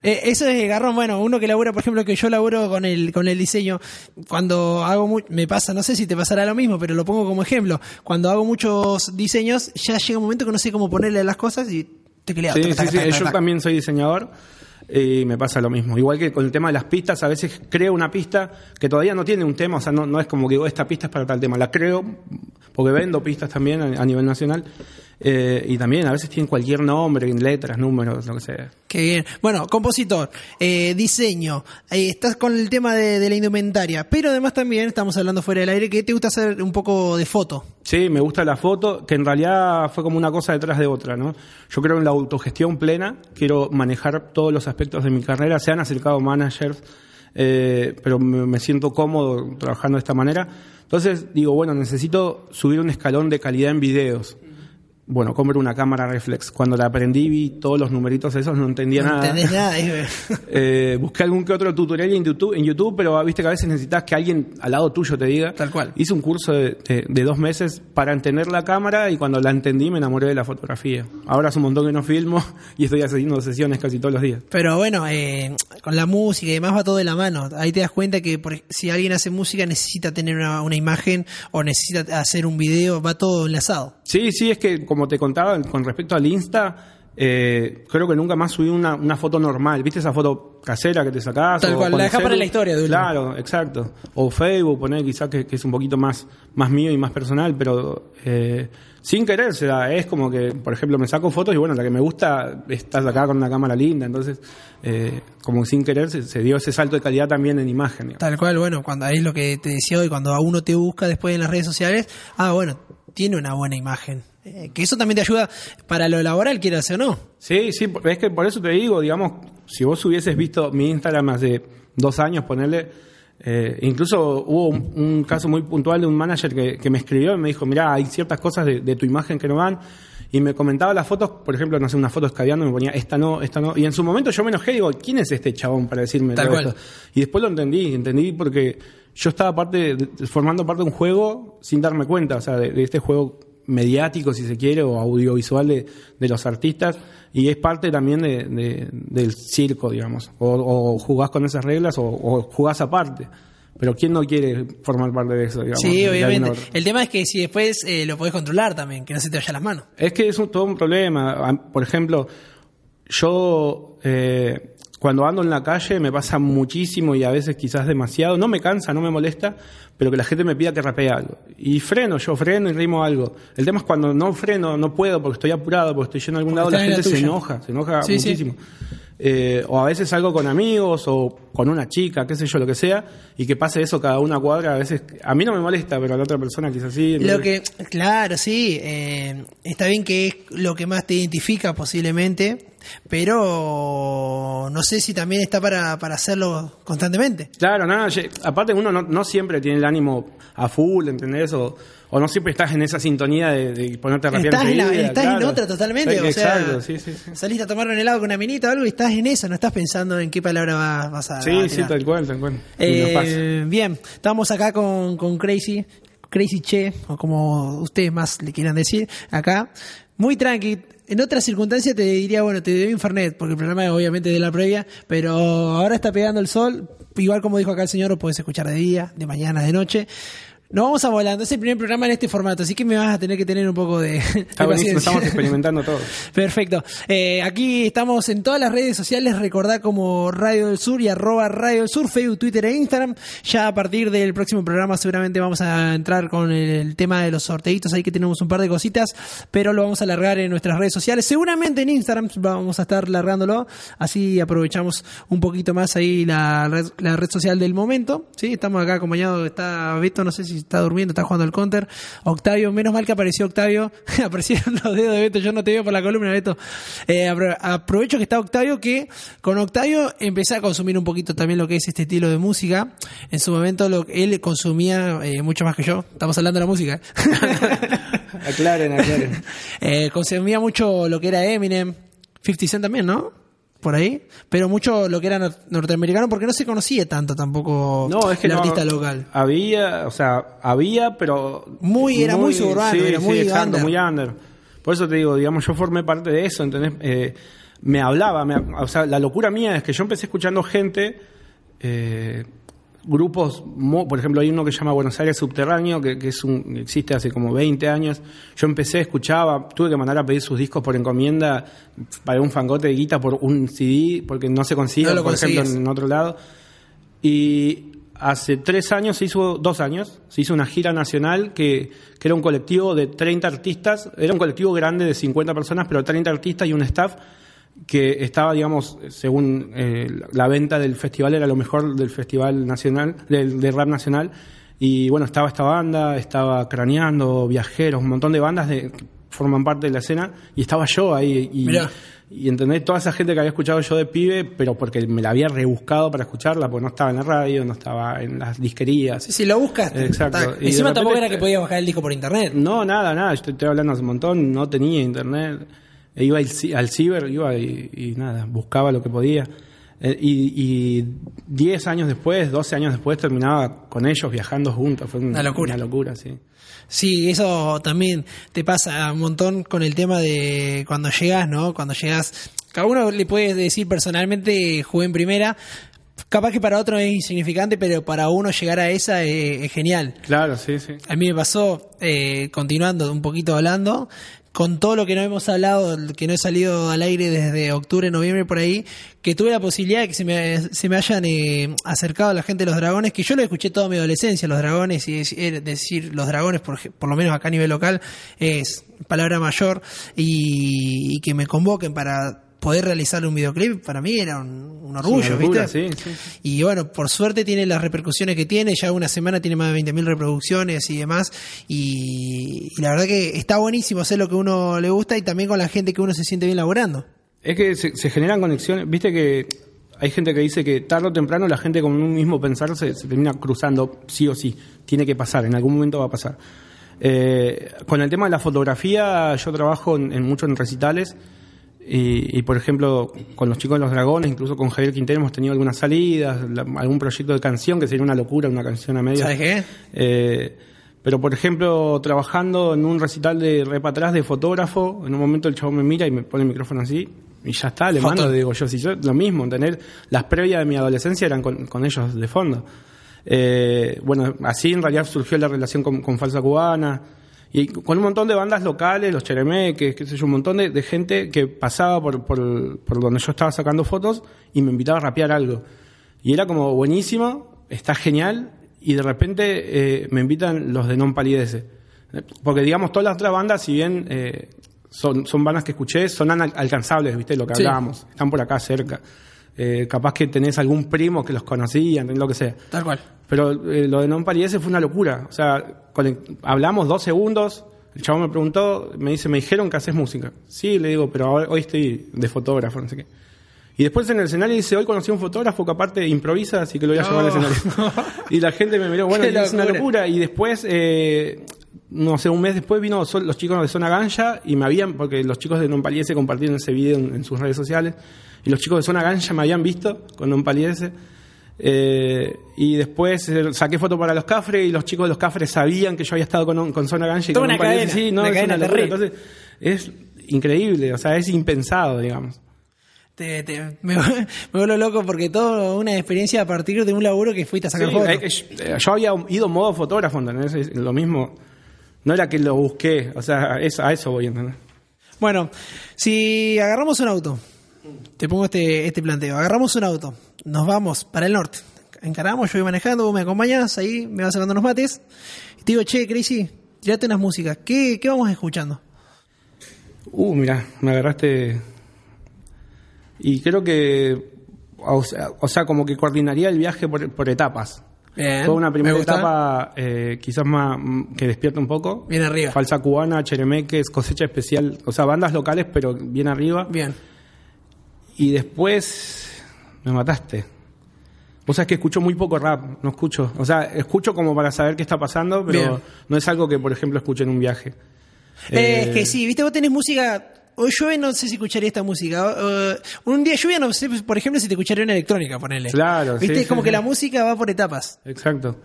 Eh, eso es garrón, bueno, uno que labura, por ejemplo, que yo laburo con el, con el diseño, cuando hago mu- me pasa, no sé si te pasará lo mismo, pero lo pongo como ejemplo, cuando hago muchos diseños, ya llega un momento que no sé cómo ponerle las cosas y te. Sí, sí, sí, yo también soy diseñador y me pasa lo mismo. Igual que con el tema de las pistas, a veces creo una pista que todavía no tiene un tema, o sea, no, no es como que digo, esta pista es para tal tema, la creo porque vendo pistas también a, a nivel nacional eh, y también a veces tienen cualquier nombre, letras, números, lo que sea. Qué bien. Bueno, compositor, eh, diseño, eh, estás con el tema de, la indumentaria, pero además también estamos hablando fuera del aire que te gusta hacer un poco de foto. Sí, me gusta la foto, que en realidad fue como una cosa detrás de otra, ¿no? Yo creo en la autogestión plena, quiero manejar todos los aspectos de mi carrera, se han acercado managers, eh, pero me siento cómodo trabajando de esta manera. Entonces digo, bueno, necesito subir un escalón de calidad en videos. Bueno, compro una cámara reflex. Cuando la aprendí vi todos los numeritos esos, no entendía No nada. entendés nada. eh. Eh, busqué algún que otro tutorial en YouTube, en YouTube, pero viste que a veces necesitas que alguien al lado tuyo te diga. Tal cual. Hice un curso de, de- de dos meses para entender la cámara y cuando la entendí me enamoré de la fotografía. Ahora hace un montón que no filmo y estoy haciendo sesiones casi todos los días. Pero bueno, eh, con la música y demás va todo de la mano. Ahí te das cuenta que por- si alguien hace música necesita tener una, una imagen o necesita hacer un video, va todo enlazado. Sí, sí, es que como te contaba con respecto al Insta, eh, creo que nunca más subí una, una foto normal. ¿Viste esa foto casera que te sacás? Tal O cual, la el dejás para la historia, de. Claro, exacto. O Facebook, poner quizás que, que es un poquito más, más mío y más personal, pero eh, sin querer se da. Es como que, por ejemplo, me saco fotos y bueno, la que me gusta está sacada con una cámara linda, entonces, eh, como sin querer se, se dio ese salto de calidad también en imagen. digamos. Tal cual, bueno, cuando es lo que te decía hoy, cuando a uno te busca después en las redes sociales, ah, bueno, tiene una buena imagen. Eh, que eso también te ayuda para lo laboral, quieras o no. Sí, sí, es que por eso te digo, digamos, si vos hubieses visto mi Instagram hace dos años, ponerle, eh, incluso hubo un, un caso muy puntual de un manager que, que me escribió y me dijo, mira, hay ciertas cosas de, de tu imagen que no van, y me comentaba las fotos, por ejemplo, no sé, una foto escabeando, me ponía, esta no, esta no, y en su momento yo me enojé y digo, ¿quién es este chabón para decirme Tal cual. esto? Y después lo entendí, entendí porque yo estaba parte formando parte de un juego sin darme cuenta, o sea, de, de este juego mediático, si se quiere, o audiovisual de, de los artistas, y es parte también de, de- del circo, digamos. O, o jugás con esas reglas o, o jugás aparte. Pero ¿quién no quiere formar parte de eso, digamos? Sí, obviamente. El tema es que si después eh, lo podés controlar también, que no se te vaya las manos. Es que es un- todo un problema. Por ejemplo, yo eh, cuando ando en la calle me pasa muchísimo y a veces quizás demasiado. No me cansa, no me molesta, pero que la gente me pida que rapee algo. Y freno, yo freno y rimo algo. El tema es cuando no freno, no puedo porque estoy apurado, porque estoy yendo a algún lado, la gente la se enoja, se enoja Sí, sí. Eh, o a veces salgo con amigos o con una chica, qué sé yo, lo que sea, y que pase eso cada una cuadra, a veces a mí no me molesta, pero a la otra persona quizás sí. Lo que, claro, sí, eh, está bien que es lo que más te identifica posiblemente, pero no sé si también está para, para hacerlo constantemente. Claro, nada, aparte uno no, no siempre tiene el ánimo a full, ¿entendés? O, o no siempre estás en esa sintonía de, de ponerte a rapear Estás, en, la- estás en otra totalmente, Sí, o sea, Exacto, sí, sí, sí. saliste a tomar un helado con una minita o algo y estás en eso, no estás pensando en qué palabra vas, vas a Sí, a sí, tal cual, tal cual. Eh, bien, estamos acá con, con Crazy, Crazy Che, o como ustedes más le quieran decir, acá. Muy tranqui. En otras circunstancias te diría, bueno, te doy Infernet, porque el programa es obviamente de la previa, pero ahora está pegando el sol. Igual como dijo acá el señor, lo puedes escuchar de día, de mañana, de noche. Nos vamos a volando. Es el primer programa en este formato, así que me vas a tener que tener un poco de, de Está buenísimo, paciencia. estamos experimentando todo. Perfecto. Eh, aquí estamos en todas las redes sociales. Recordá como Radio del Sur y arroba Radio del Sur, Facebook, Twitter e Instagram. Ya a partir del próximo programa seguramente vamos a entrar con el tema de los sorteitos. Ahí que tenemos un par de cositas, pero lo vamos a largar en nuestras redes sociales. Seguramente en Instagram vamos a estar largándolo. Así aprovechamos un poquito más ahí la red, la red social del momento. Sí, estamos acá acompañados. Está Beto, no sé si está durmiendo, está jugando al counter. Octavio, menos mal que apareció Octavio. Aparecieron los dedos de Beto. Yo no te veo por la columna, Beto. Eh, apro- aprovecho que está Octavio, que con Octavio empecé a consumir un poquito también lo que es este estilo de música. En su momento lo, él consumía eh, mucho más que yo. Estamos hablando de la música. Aclaren, aclaren. Eh, consumía mucho lo que era Eminem, 50 Cent también, ¿no? Por ahí. Pero mucho lo que era nor- norteamericano porque no se conocía tanto tampoco No, es que el no, artista local. Había, o sea, había, pero. Muy- era muy suburbano, sí, era sí, muy exacto, under. muy under. Por eso te digo, digamos, yo formé parte de eso, ¿entendés? Eh, me hablaba, me- o sea, la locura mía es que yo empecé escuchando gente, eh, grupos, por ejemplo, hay uno que se llama Buenos Aires Subterráneo, que, que es un, existe hace como 20 años. Yo empecé, escuchaba, tuve que mandar a pedir sus discos por encomienda, para un fangote de guita por un CD, porque no se consigue, No por ejemplo, en otro lado. Y hace tres años se hizo, dos años, se hizo una gira nacional que, que era un colectivo de 30 artistas, era un colectivo grande de 50 personas, pero 30 artistas y un staff que estaba, digamos, según eh, la venta del festival, era lo mejor del festival nacional, del, del rap nacional. Y bueno, estaba esta banda, estaba Craneando, Viajeros, un montón de bandas de, que forman parte de la escena, y estaba yo ahí. Y, Mirá. y entendés toda esa gente que había escuchado yo de pibe, pero porque me la había rebuscado para escucharla, porque no estaba en la radio, no estaba en las disquerías. Sí, sí, lo buscas. Exacto. tac. Y Encima tampoco era que podías bajar el disco por internet. No, nada, nada. Yo te estoy hablando hace un montón, no tenía internet. E Iba al, ci- al ciber, iba y, y nada, buscaba lo que podía. Eh, y, y 10 años después, 12 años después, terminaba con ellos viajando juntos. Fue un- Una locura. Una locura, sí. Sí, eso también te pasa un montón con el tema de cuando llegas, ¿no? Cuando llegas, cada uno le puede decir personalmente jugué en primera, capaz que para otro es insignificante, pero para uno llegar a esa es, es genial. Claro, sí, sí. A mí me pasó, eh, continuando un poquito hablando, con todo lo que no hemos hablado, que no he salido al aire desde octubre, noviembre, por ahí, que tuve la posibilidad de que se me, se me hayan eh, acercado a la gente de los dragones, que yo lo escuché toda mi adolescencia, los dragones, y es decir los dragones, por, por lo menos acá a nivel local, es palabra mayor, y, y que me convoquen para poder realizar un videoclip, para mí era un, un orgullo, locura, ¿viste? sí, sí. Y bueno, por suerte tiene las repercusiones que tiene, ya una semana tiene más de 20.000 reproducciones y demás, y, y la verdad que está buenísimo hacer lo que uno le gusta y también con la gente que uno se siente bien laburando. Es que se, se generan conexiones. Viste que hay gente que dice que tarde o temprano la gente con un mismo pensar se, se termina cruzando, sí o sí. Tiene que pasar, en algún momento va a pasar. Eh, con el tema de la fotografía, yo trabajo en, en mucho en recitales. Y, y, por ejemplo, con los chicos de los dragones, incluso con Javier Quintero hemos tenido algunas salidas, la- algún proyecto de canción que sería una locura, una canción a media. ¿Sabes qué? Eh, Pero, por ejemplo, trabajando en un recital de repa atrás de fotógrafo, en un momento el chavo me mira y me pone el micrófono así, y ya está, le mando, digo yo, si yo, lo mismo, tener las previas de mi adolescencia eran con, ellos de fondo. Eh, bueno, así en realidad surgió la relación con, Falsa Cubana, y con un montón de bandas locales, los Cheremeques, qué sé yo, un montón de, gente que pasaba por, por, por, donde yo estaba sacando fotos y me invitaba a rapear algo. Y era como buenísimo, está genial, y de repente eh, me invitan los de Non Palidece. Porque digamos, todas las otras bandas, si bien eh, son, son bandas que escuché, son alcanzables, ¿viste? Lo que hablábamos, están por acá cerca. Eh, capaz que tenés algún primo que los conocían, lo que sea. Tal cual. Pero lo de Non Palidece fue una locura. O sea, hablamos dos segundos, el chavo me preguntó, me dice, me dijeron que haces música. Sí, le digo, pero hoy estoy de fotógrafo, no sé qué. Y después en el escenario dice, hoy conocí a un fotógrafo que aparte improvisa, así que lo voy a llevar al escenario. y la gente me miró, bueno, es una locura. Y después, eh, no sé, un mes después vino los chicos de Zona Gancha y me habían, porque los chicos de Non Paliese compartieron ese video en, sus redes sociales, y los chicos de Zona Gancha me habían visto con Non Paliese. Eh, y después eh, saqué foto para los cafres y los chicos de los cafres sabían que yo había estado con, con Zona Gancha y con una cadena, Sí, no, es una locura. Entonces, es increíble, o sea, es impensado, digamos. Te, me, vuelvo loco porque todo una experiencia a partir de un laburo que fuiste a sacar fotos. Eh, yo, había ido modo fotógrafo, ¿entendés? Lo mismo. No era que lo busqué, o sea, a eso voy, ¿entendés? Bueno, si agarramos un auto, te pongo este, este planteo, agarramos un auto, nos vamos para el norte, encaramos, yo voy manejando, vos me acompañas, ahí me vas sacando unos mates, y te digo, che, Crazy, tirate unas músicas, ¿qué, qué vamos escuchando? Uh, mira, me agarraste y creo que, o sea, como que coordinaría el viaje por, etapas. Bien, una primera etapa eh, quizás más mm, que despierta un poco. Bien arriba. Falsa cubana, Cheremeques, cosecha especial, o sea, bandas locales pero bien arriba. Bien. Y después me mataste. O sea, es que escucho muy poco rap, no escucho. O sea, escucho como para saber qué está pasando, pero no es algo que, por ejemplo, escuche en un viaje. Eh, es que sí, viste, vos tenés música Hoy llueve, no sé si escucharía esta música. un día lluvia, no sé, por ejemplo, si te escucharía una electrónica, ponele. Claro, ¿Viste? es como que la música va por etapas. Exacto.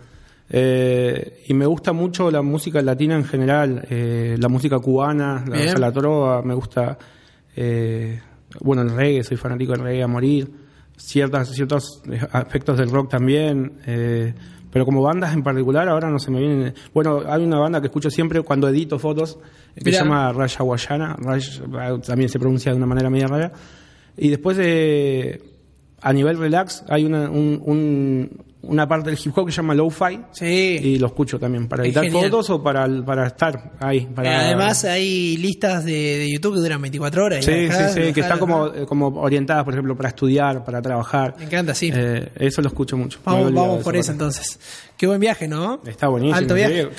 Eh, y me gusta mucho la música latina en general, eh, la música cubana, la, la trova, me gusta, eh, bueno, el reggae, soy fanático del reggae a morir, ciertas, ciertos aspectos del rock también, pero como bandas en particular ahora no se me vienen. Bueno, hay una banda que escucho siempre cuando edito fotos que se llama Raya Guayana, también se pronuncia de una manera media rara. Y después de a nivel relax hay una, una parte del hip hop que se llama Lo-Fi. Sí. Y lo escucho también, para editar fotos o para, para estar ahí. Para... Además hay listas de, YouTube que duran 24 horas. Sí, sí, sí, que están como, como orientadas, por ejemplo, para estudiar, para trabajar. Me encanta, sí. Eh, eso lo escucho mucho. Vamos, vamos por eso entonces. Qué buen viaje, ¿no? Está buenísimo. Alto viaje.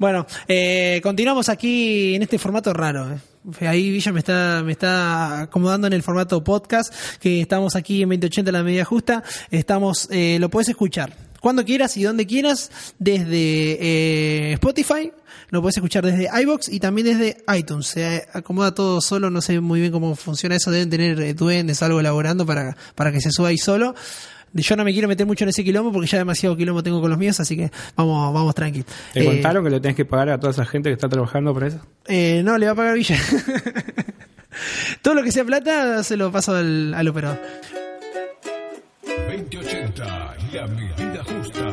Bueno, eh, continuamos aquí en este formato raro. Eh. Ahí Villa me está, me está acomodando en el formato podcast, que estamos aquí en 2080 la medida justa. Estamos, eh, lo puedes escuchar cuando quieras y donde quieras, desde eh, Spotify, lo puedes escuchar desde iBox y también desde iTunes. Se acomoda todo solo, no sé muy bien cómo funciona eso, deben tener eh, duendes, algo elaborando para, para que se suba ahí solo. Yo no me quiero meter mucho en ese quilombo porque ya demasiado quilombo tengo con los míos, así que vamos, vamos tranqui. ¿Te contaron que le tienes que pagar a toda esa gente que está trabajando por eso? Eh, no, le va a pagar Villa. Todo lo que sea plata se lo paso al, al operador. 2080, la medida justa.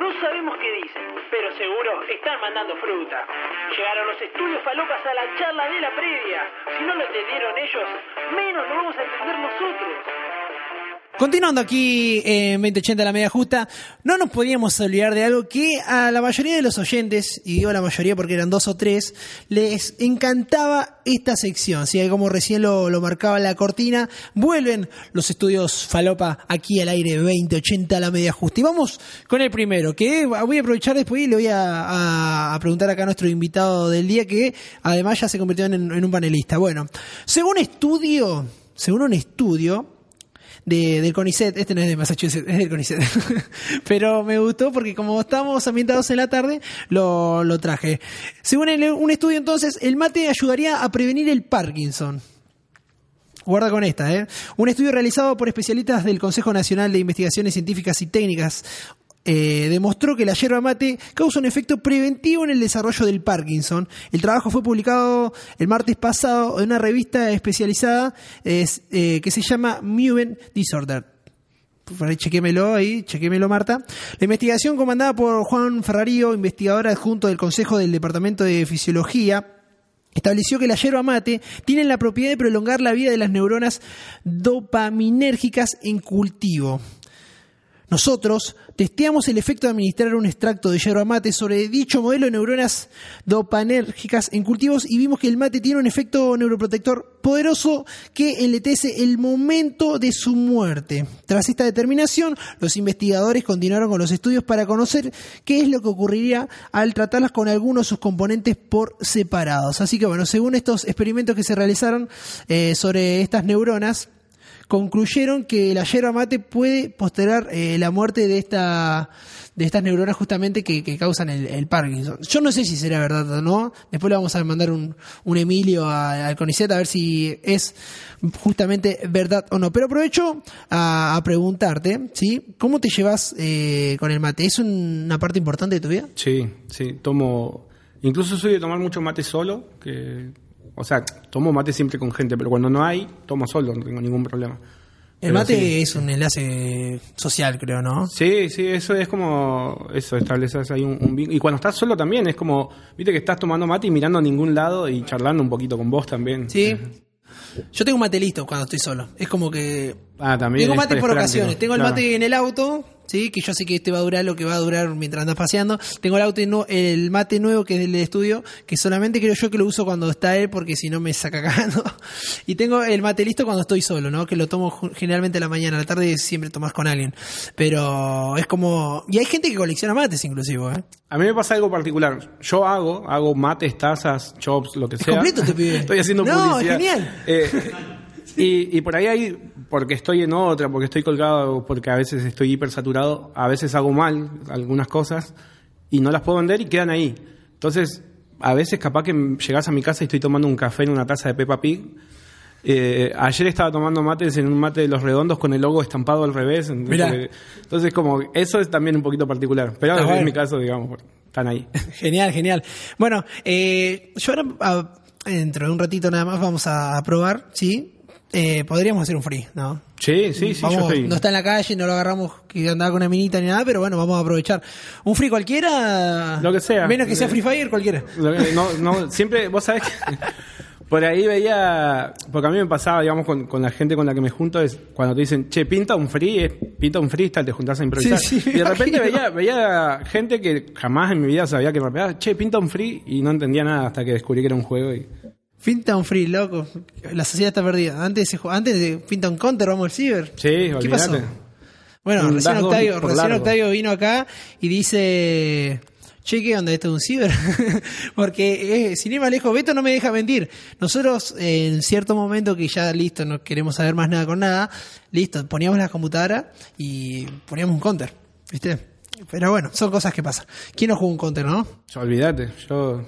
No sabemos qué dicen, pero seguro están mandando fruta. Llegaron los estudios falopas a la charla de la previa. Si no lo entendieron ellos, menos lo vamos a entender nosotros. Continuando aquí en 2080 la media justa, no nos podíamos olvidar de algo que a la mayoría de los oyentes, y digo la mayoría porque eran dos o tres, les encantaba esta sección. Si como recién lo, marcaba la cortina, vuelven los estudios Falopa aquí al aire 2080 la media justa. Y vamos con el primero, que voy a aprovechar después y le voy a, preguntar acá a nuestro invitado del día, que además ya se convirtió en, en un panelista. Bueno, según estudio, según un estudio, de, del CONICET, este no es de Massachusetts, es del CONICET, pero me gustó porque como estamos ambientados en la tarde, lo, lo traje. Según un estudio entonces, el mate ayudaría a prevenir el Parkinson. Guarda con esta, ¿eh? Un estudio realizado por especialistas del Consejo Nacional de Investigaciones Científicas y Técnicas, eh, demostró que la yerba mate causa un efecto preventivo en el desarrollo del Parkinson. El trabajo fue publicado el martes pasado en una revista especializada es, eh, que se llama Movement Disorder. Chequémelo ahí, chequémelo Marta. La investigación comandada por Juan Ferrarío, investigador adjunto del Consejo del Departamento de Fisiología, estableció que la yerba mate tiene la propiedad de prolongar la vida de las neuronas dopaminérgicas en cultivo. Nosotros testeamos el efecto de administrar un extracto de yerba mate sobre dicho modelo de neuronas dopanérgicas en cultivos y vimos que el mate tiene un efecto neuroprotector poderoso que enletece el momento de su muerte. Tras esta determinación, los investigadores continuaron con los estudios para conocer qué es lo que ocurriría al tratarlas con algunos de sus componentes por separados. Así que bueno, según estos experimentos que se realizaron eh, sobre estas neuronas, concluyeron que la yerba mate puede postergar eh, la muerte de esta de estas neuronas justamente que, que causan el, el, Parkinson. Yo no sé si será verdad o no. Después le vamos a mandar un, un Emilio al CONICET a ver si es justamente verdad o no. Pero aprovecho a, preguntarte, ¿sí? ¿Cómo te llevas eh, con el mate? ¿Es una parte importante de tu vida? Sí, sí. Tomo... Incluso soy tomar mucho mate solo, que o sea, tomo mate siempre con gente, pero cuando no hay, tomo solo, no tengo ningún problema. El mate sí. es un enlace social, creo, ¿no? Sí, sí, eso es como, eso, estableces ahí un, un Y cuando estás solo también, es como, viste que estás tomando mate y mirando a ningún lado y charlando un poquito con vos también. Sí. Yo tengo un mate listo cuando estoy solo. Es como que... Ah, también. Tengo mate por ocasiones. Tengo el claro. mate en el auto, ¿sí? que yo sé que este va a durar lo que va a durar mientras andas paseando. Tengo el, auto no, el mate nuevo que es del estudio, que solamente creo yo que lo uso cuando está él, porque si no me saca cagando. Y tengo el mate listo cuando estoy solo, ¿no? Que lo tomo generalmente a la mañana, a la tarde siempre tomas con alguien. Pero es como... Y hay gente que colecciona mates inclusive, ¿eh? A mí me pasa algo particular. Yo hago, hago mates, tazas, chops, lo que sea. Es completo te pide. Estoy haciendo no, publicidad. Es genial. Eh, y, y, por ahí hay, porque estoy en otra, porque estoy colgado, porque a veces estoy hipersaturado, a veces hago mal algunas cosas y no las puedo vender y quedan ahí. Entonces, a veces capaz que llegás a mi casa y estoy tomando un café en una taza de Peppa Pig. Eh, ayer estaba tomando mates en un mate de los redondos con el logo estampado al revés. Entonces, entonces como eso es también un poquito particular. Pero ah, bueno. en mi caso, digamos, están ahí. Genial, genial. Bueno, eh, yo ahora, a, dentro de un ratito nada más, vamos a probar, ¿sí? Eh, podríamos hacer un free, ¿no? Sí, sí, sí. Vamos, yo estoy... No está en la calle, no lo agarramos que andaba con una minita ni nada, pero bueno, vamos a aprovechar. Un free cualquiera. Lo que sea. Menos que sea Free Fire, cualquiera. No, no, siempre, vos sabés que. Por ahí veía, porque a mí me pasaba, digamos, con, con, la gente con la que me junto, es cuando te dicen, che, pinta un free, es, pinta un freestyle, te juntás a improvisar. Sí, sí, y de repente veía, veía gente que jamás en mi vida sabía que rapeaba, che, pinta un free, y no entendía nada hasta que descubrí que era un juego y Finta un free, loco. La sociedad está perdida. Antes, antes de Finta un counter, vamos al ciber. Sí, ¿Qué olvidate. pasó? Bueno, recién, Octavio, recién. Octavio vino acá y dice... Che, ¿qué onda? ¿Esto es un ciber? Porque, eh, sin ir más lejos, Beto no me deja mentir. Nosotros, eh, en cierto momento que ya, listo, no queremos saber más nada con nada, listo, poníamos la computadora y poníamos un counter, ¿viste? Pero bueno, son cosas que pasan. ¿Quién no jugó un counter, no? Yo, olvídate, yo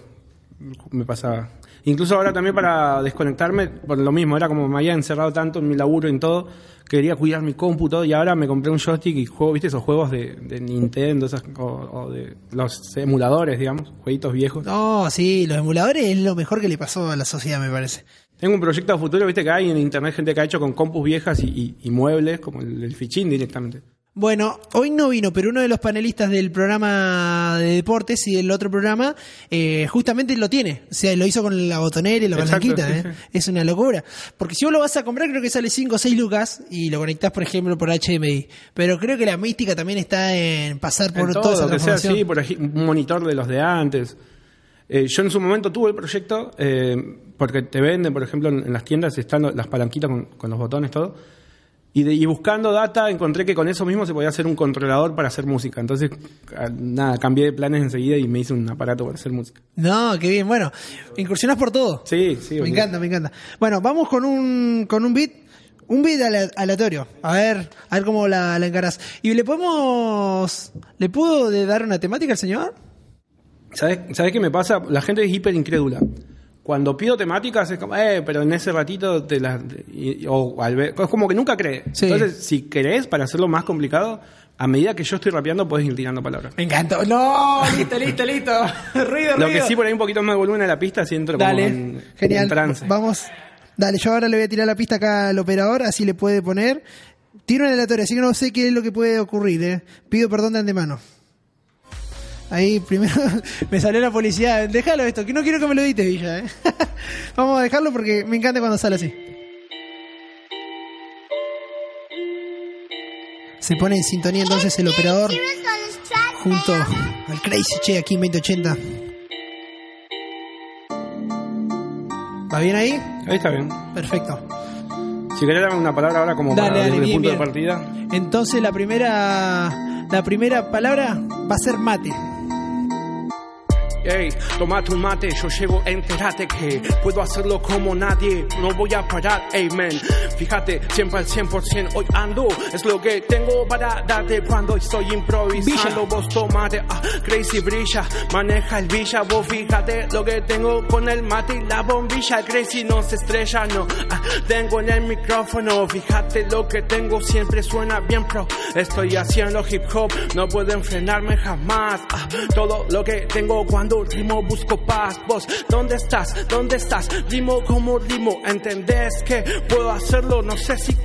me pasaba. Incluso ahora también para desconectarme, por lo mismo, era como me había encerrado tanto en mi laburo y en todo, quería cuidar mi cómputo y ahora me compré un joystick y juego, viste, esos juegos de, de Nintendo esas, o, o, de los emuladores, digamos, jueguitos viejos. No, sí, los emuladores es lo mejor que le pasó a la sociedad, me parece. Tengo un proyecto a futuro, viste que hay en internet gente que ha hecho con compus viejas y, y, y muebles, como el, el fichín directamente. Bueno, hoy no vino, pero uno de los panelistas del programa de deportes y del otro programa eh, justamente lo tiene. O sea, lo hizo con la botonera y la Exacto, palanquita. sí, ¿eh? sí. Es una locura. Porque si vos lo vas a comprar, creo que sale 5 o 6 lucas y lo conectás, por ejemplo, por HDMI. Pero creo que la mística también está en pasar por En toda todo, esa que sea, sí, por un monitor de los de antes. Eh, yo en su momento tuve el proyecto, eh, porque te venden, por ejemplo, en, las tiendas están las palanquitas con, con los botones, todo. Y, de- y buscando data encontré que con eso mismo se podía hacer un controlador para hacer música. Entonces, ah, nada, cambié de planes enseguida y me hice un aparato para hacer música. No, qué bien. Bueno, incursionás por todo. Sí, sí. Me encanta, me encanta. Bueno, vamos con un, con un beat. Un beat ale- aleatorio. A ver, a ver cómo la, la encarás. ¿Y le podemos. ¿Le puedo dar una temática al señor? ¿Sabes, ¿Sabes qué me pasa? La gente es hiper incrédula. Cuando pido temáticas es como, eh, pero en ese ratito te las... y- o al ver- es como que nunca crees. Sí. Entonces, si querés, para hacerlo más complicado, a medida que yo estoy rapeando, puedes ir tirando palabras. Me encantó. No, listo, listo, listo. ruido, Lo ruido. que sí, por ahí un poquito más de volumen a la pista, si entro como Dale, en, genial. en trance. Vamos. Dale, yo ahora le voy a tirar la pista acá al operador, así le puede poner. Tiro en aleatorio, así que no sé qué es lo que puede ocurrir, eh. Pido perdón de antemano. Ahí primero me salió la policía. Déjalo esto, que no quiero que me lo edites, Villa, eh. Vamos a dejarlo porque me encanta cuando sale así. Se pone en sintonía entonces el operador junto al Crazy Che aquí en 2080. ¿Va bien ahí? Ahí está bien. Perfecto. Si querés dame una palabra ahora como Dale, para dale, el punto bien. de partida. Entonces la primera la primera palabra va a ser mate. Ey, toma tu mate, yo llego, entérate que puedo hacerlo como nadie, no voy a parar, amen. Fíjate, siempre al 100%, hoy ando, es lo que tengo para darte cuando estoy improvisando. Vos tomate, ah, crazy brilla, maneja el villa, vos fíjate lo que tengo con el mate y la bombilla. Crazy no se estrella, no, ah, tengo en el micrófono, fíjate lo que tengo, siempre suena bien pro. Estoy haciendo hip hop, no pueden frenarme jamás. Ah, todo lo que tengo cuando rimo busco paz. Vos, ¿dónde estás? ¿Dónde estás? Rimo como rimo, ¿entendés que puedo hacerlo? No sé si.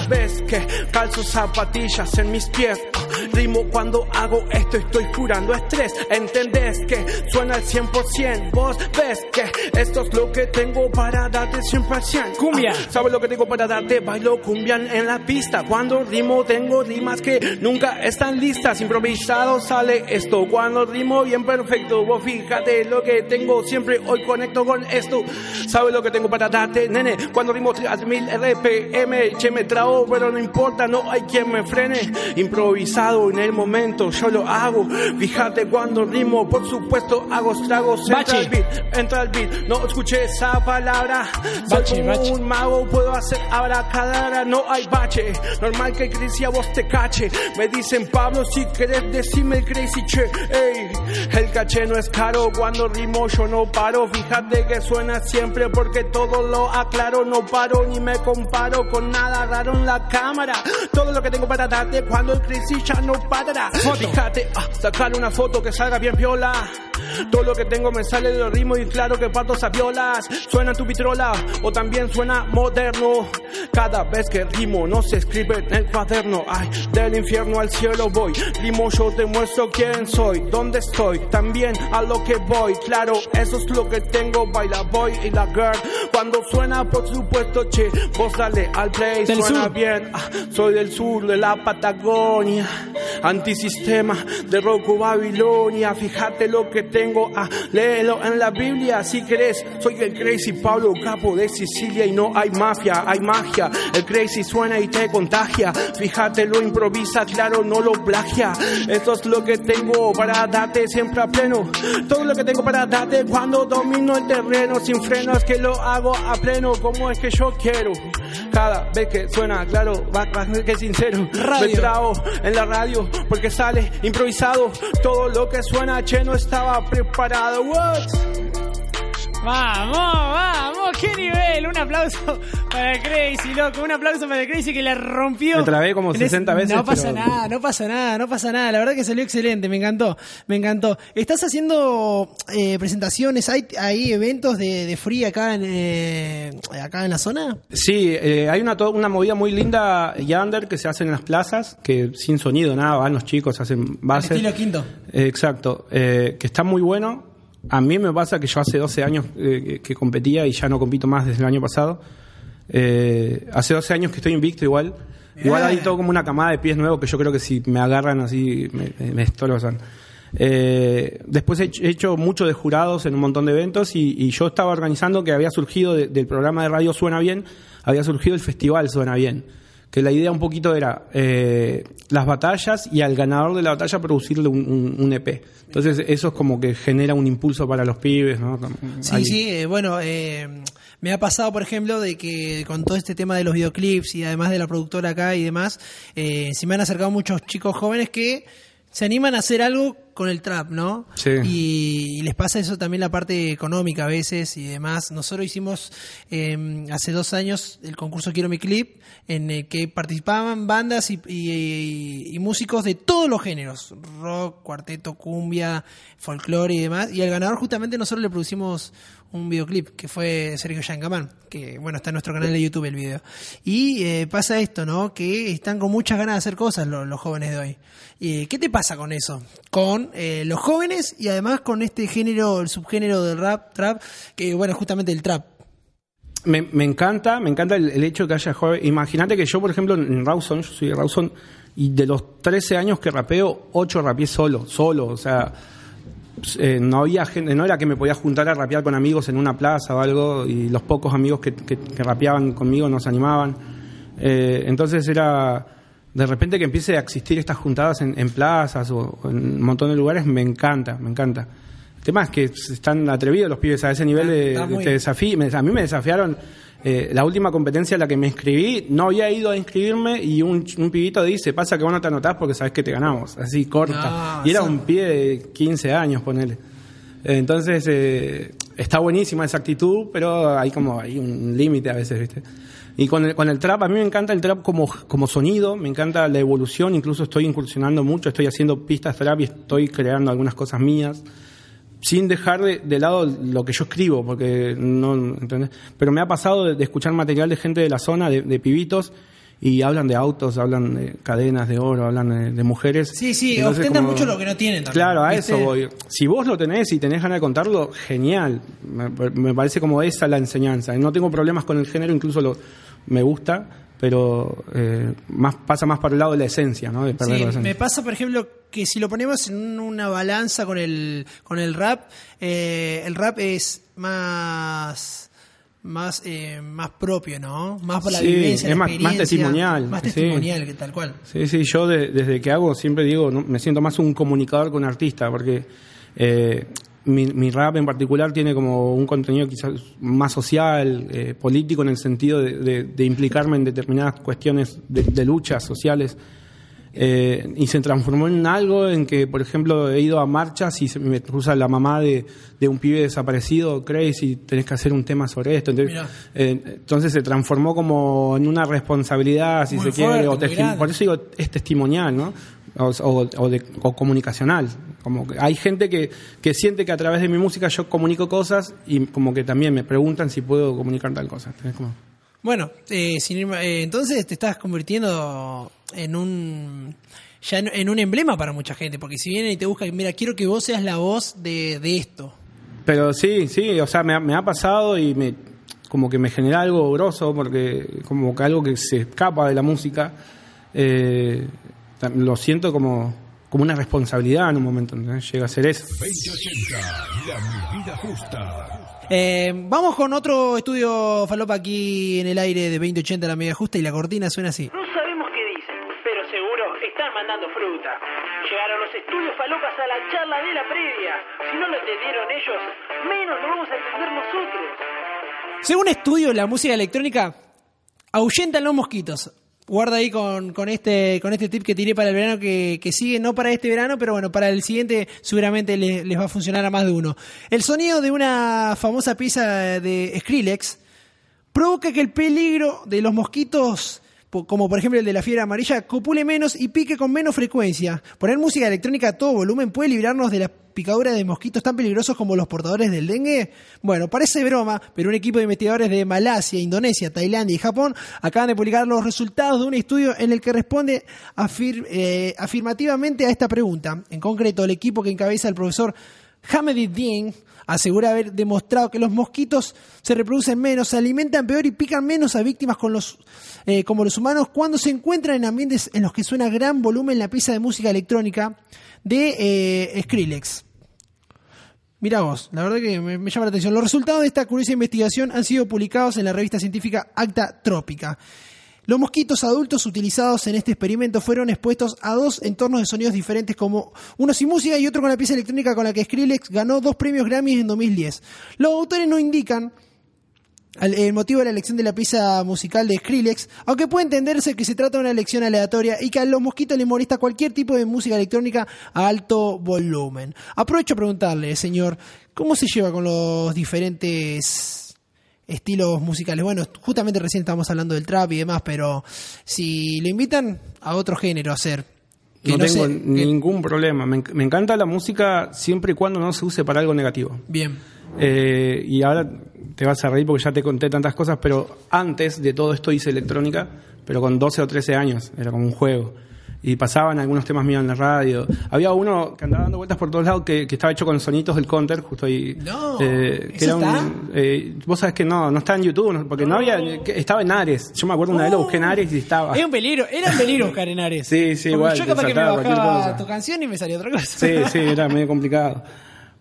Vos ves que calzo zapatillas en mis pies. Ah, Rimo cuando hago esto, estoy curando estrés. ¿Entendés que suena al 100%? Vos ves que esto es lo que tengo para darte 100%. Cumbia. Ah, ¿Sabes lo que tengo para darte? Bailo cumbian en la pista. Cuando rimo tengo rimas que nunca están listas. Improvisado sale esto. Cuando rimo bien perfecto. Vos fíjate lo que tengo. Siempre hoy conecto con esto. ¿Sabes lo que tengo para darte, nene? Cuando rimo 3000 RPM. Che me trago, pero no importa. No hay quien me frene. Improvisado en el momento. Yo lo hago. Fíjate cuando rimo. Por supuesto hago estragos. Entra el beat. Entra el beat. No escuché esa palabra. Soy como un mago puedo hacer abracadabra, no hay bache. Normal que Crazy a vos te cache. Me dicen Pablo, si querés decirme el Crazy Che. Ey, el caché no es caro, cuando rimo yo no paro. Fíjate que suena siempre porque todo lo aclaro. No paro ni me comparo con nada raro en la cámara. Todo lo que tengo para darte cuando el Crazy ya no parará. Fíjate, ah, sacar una foto que salga bien viola. Todo lo que tengo me sale de los ritmos y claro que parto esas violas. Suena en tu vitrola o también suena moderno. Cada vez que rimo no se escribe en el cuaderno. Ay, del infierno al cielo voy. Rimo yo te muestro quién soy, dónde estoy, también a lo que voy. Claro, eso es lo que tengo. Baila boy y la girl. Cuando suena, por supuesto, che, vos dale al play. Del suena sur. bien. Ah, soy del sur de la Patagonia. Antisistema de Roku Babilonia. Fíjate lo que tengo. Ah, léelo en la Biblia si querés. Soy el crazy Pablo Capo de Sicilia y no hay mafia, hay magia. El crazy suena y te contagia. Fíjate, lo improvisa, claro, no lo plagia. Esto es lo que tengo para darte siempre a pleno. Todo lo que tengo para darte cuando domino el terreno sin frenos que lo hago a pleno como es que yo quiero. Cada vez que suena, claro, va, va que sincero. Radio. Me trago en la radio porque sale improvisado. Todo lo que suena, che, no estaba preparado. What? Vamos, vamos, qué nivel. Un aplauso para Crazy, loco. Un aplauso para Crazy que la rompió. Me trabé como En ese- 60 veces, No pasa pero- nada, no pasa nada, no pasa nada. La verdad que salió excelente, me encantó, me encantó. ¿Estás haciendo eh, presentaciones? ¿Hay, hay eventos de, de free acá en, eh, acá en la zona? Sí, eh, hay una, una movida muy linda, Yander, que se hace en las plazas, que sin sonido, nada, van los chicos, hacen bases. estilo quinto. Exacto, eh, que está muy bueno. A mí me pasa que yo hace 12 años eh, que, competía y ya no compito más desde el año pasado. Eh, hace 12 años que estoy invicto igual. Igual hay todo como una camada de pies nuevos que yo creo que si me agarran así me, me. Eh, después he hecho, he hecho mucho de jurados en un montón de eventos y, y yo estaba organizando que había surgido de- del programa de radio Suena Bien, había surgido el festival Suena Bien que la idea un poquito era eh, las batallas y al ganador de la batalla producirle un, un- un EP. Entonces eso es como que genera un impulso para los pibes, ¿no? Como- Sí, ahí. sí, eh, bueno, eh, me ha pasado, por ejemplo, de que con todo este tema de los videoclips y además de la productora acá y demás, eh, se me han acercado muchos chicos jóvenes que se animan a hacer algo con el trap, ¿no? Sí. Y, y les pasa eso también la parte económica a veces y demás. Nosotros hicimos eh, hace dos años el concurso Quiero mi clip, en el que participaban bandas y, y- y músicos de todos los géneros, rock, cuarteto, cumbia, folclore y demás. Y al ganador justamente nosotros le producimos un videoclip que fue Sergio Yangamán, que bueno, está en nuestro canal de YouTube el video. Y eh, pasa esto, ¿no? Que están con muchas ganas de hacer cosas lo- los, jóvenes de hoy. ¿Y ¿Qué te pasa con eso? Con eh, los jóvenes y además con este género, el subgénero del rap, trap, que bueno, justamente el trap. Me, me encanta, me encanta el, el hecho de que haya jóvenes. Imagínate que yo, por ejemplo, en Rawson, yo soy de Rawson, y de los 13 años que rapeo, 8 rapeé solo, solo, o sea, eh, no había gente, no era que me podía juntar a rapear con amigos en una plaza o algo, y los pocos amigos que, que- que rapeaban conmigo nos animaban. Eh, entonces era, de repente que empiece a existir estas juntadas en, en plazas o, o en un montón de lugares, me encanta, me encanta. El tema es que están atrevidos los pibes a ese nivel de, desafío. A mí me desafiaron. Eh, la última competencia en la que me inscribí, no había ido a inscribirme y un, un pibito dice, pasa que vos no te anotás porque sabes que te ganamos. Así, corta. No, y era un pie de 15 años, ponele. Entonces, eh, está buenísima esa actitud, pero hay como hay un límite a veces, ¿viste? Y con el, con el trap, a mí me encanta el trap como, como sonido, me encanta la evolución, incluso estoy incursionando mucho, estoy haciendo pistas trap y estoy creando algunas cosas mías sin dejar de, de lado lo que yo escribo, porque no, ¿entendés? Pero me ha pasado de, de escuchar material de gente de la zona, de, de pibitos, y hablan de autos, hablan de cadenas de oro, hablan de, mujeres. Sí, sí, Entonces, ostentan como- mucho lo que no tienen también. Claro, a eso voy. Si vos lo tenés y tenés ganas de contarlo, genial. Me, me parece como esa la enseñanza. No tengo problemas con el género, incluso lo, me gusta, pero eh, más pasa más para el lado de la esencia, ¿no? De perder Sí, la esencia. me pasa, por ejemplo, que si lo ponemos en una balanza con el, con el rap, eh, el rap es más más eh, más propio, ¿no? Más por la vivencia, es la más- testimonial, más sí. testimonial que tal cual. Sí, sí, yo de- desde que hago siempre digo, ¿no? me siento más un comunicador que un artista, porque eh, mi, mi rap en particular tiene como un contenido quizás más social, eh, político, en el sentido de, de- de implicarme en determinadas cuestiones de, de luchas sociales. Eh, y se transformó en algo en que, por ejemplo, he ido a marchas y se me cruza la mamá de, de un pibe desaparecido, Crazy, tenés que hacer un tema sobre esto. Entonces, eh, entonces se transformó como en una responsabilidad, si Muy se quiere, o por eso digo, es testimonial, ¿no? O, o- o de- o comunicacional. Como que hay gente que, que siente que a través de mi música yo comunico cosas y como que también me preguntan si puedo comunicar tal cosa. Bueno, eh, sin ir eh, entonces te estás convirtiendo en un ya en, en un emblema para mucha gente, porque si vienen y te buscan, mira, quiero que vos seas la voz de, de esto. Pero sí, sí, o sea, me ha, me ha pasado y me como que me genera algo grosso, porque como que algo que se escapa de la música, eh, lo siento como, como una responsabilidad en un momento, ¿entendés? llega a ser eso. 2080, la medida justa. Eh, vamos con otro estudio falopa aquí en el aire de 2080 la media justa y la cortina suena así. No sabemos qué dicen, pero seguro están mandando fruta. Llegaron los estudios falopas a la charla de la previa. Si no lo entendieron ellos, menos lo vamos a entender nosotros. Según estudio, la música electrónica ahuyenta los mosquitos. Guarda ahí con, con este con este tip que tiré para el verano que, que sigue, no para este verano, pero bueno, para el siguiente seguramente les, les va a funcionar a más de uno. El sonido de una famosa pieza de Skrillex provoca que el peligro de los mosquitos, como por ejemplo el de la fiebre amarilla, copule menos y pique con menos frecuencia. Poner música electrónica a todo volumen puede librarnos de la picadura de mosquitos tan peligrosos como los portadores del dengue. Bueno, parece broma, pero un equipo de investigadores de Malasia, Indonesia, Tailandia y Japón acaban de publicar los resultados de un estudio en el que responde eh, afirmativamente a esta pregunta. En concreto, el equipo que encabeza el profesor Hameduddin asegura haber demostrado que los mosquitos se reproducen menos, se alimentan peor y pican menos a víctimas con los, eh, como los humanos cuando se encuentran en ambientes en los que suena gran volumen la pieza de música electrónica de eh, Skrillex. Mira vos, la verdad que me, me llama la atención. Los resultados de esta curiosa investigación han sido publicados en la revista científica Acta Trópica. Los mosquitos adultos utilizados en este experimento fueron expuestos a dos entornos de sonidos diferentes, como uno sin música y otro con la pieza electrónica con la que Skrillex ganó dos premios Grammy en 2010. Los autores no indican el motivo de la elección de la pieza musical de Skrillex, aunque puede entenderse que se trata de una elección aleatoria y que a los mosquitos les molesta cualquier tipo de música electrónica a alto volumen. Aprovecho a preguntarle, señor, ¿cómo se lleva con los diferentes estilos musicales? Bueno, justamente recién estábamos hablando del trap y demás, pero si lo invitan a otro género a hacer, no, no tengo que- ningún problema. Me, me encanta la música siempre y cuando no se use para algo negativo. bien. Eh, y ahora te vas a reír porque ya te conté tantas cosas, pero antes de todo esto hice electrónica, pero con 12 o 13 años, era como un juego. Y pasaban algunos temas míos en la radio. Había uno que andaba dando vueltas por todos lados que, que estaba hecho con sonitos del counter, justo ahí. No, eh, que ¿eso era un- está? eh, vos sabés que no, no está en YouTube, no, porque no, había, que estaba en Ares. Yo me acuerdo una vez lo busqué en Ares y estaba. Es un peligro, era un peligro buscar en Ares. Sí, sí, Porque igual, Yo capaz que me bajaba tu canción y me salía otra cosa. Sí, sí, era medio complicado.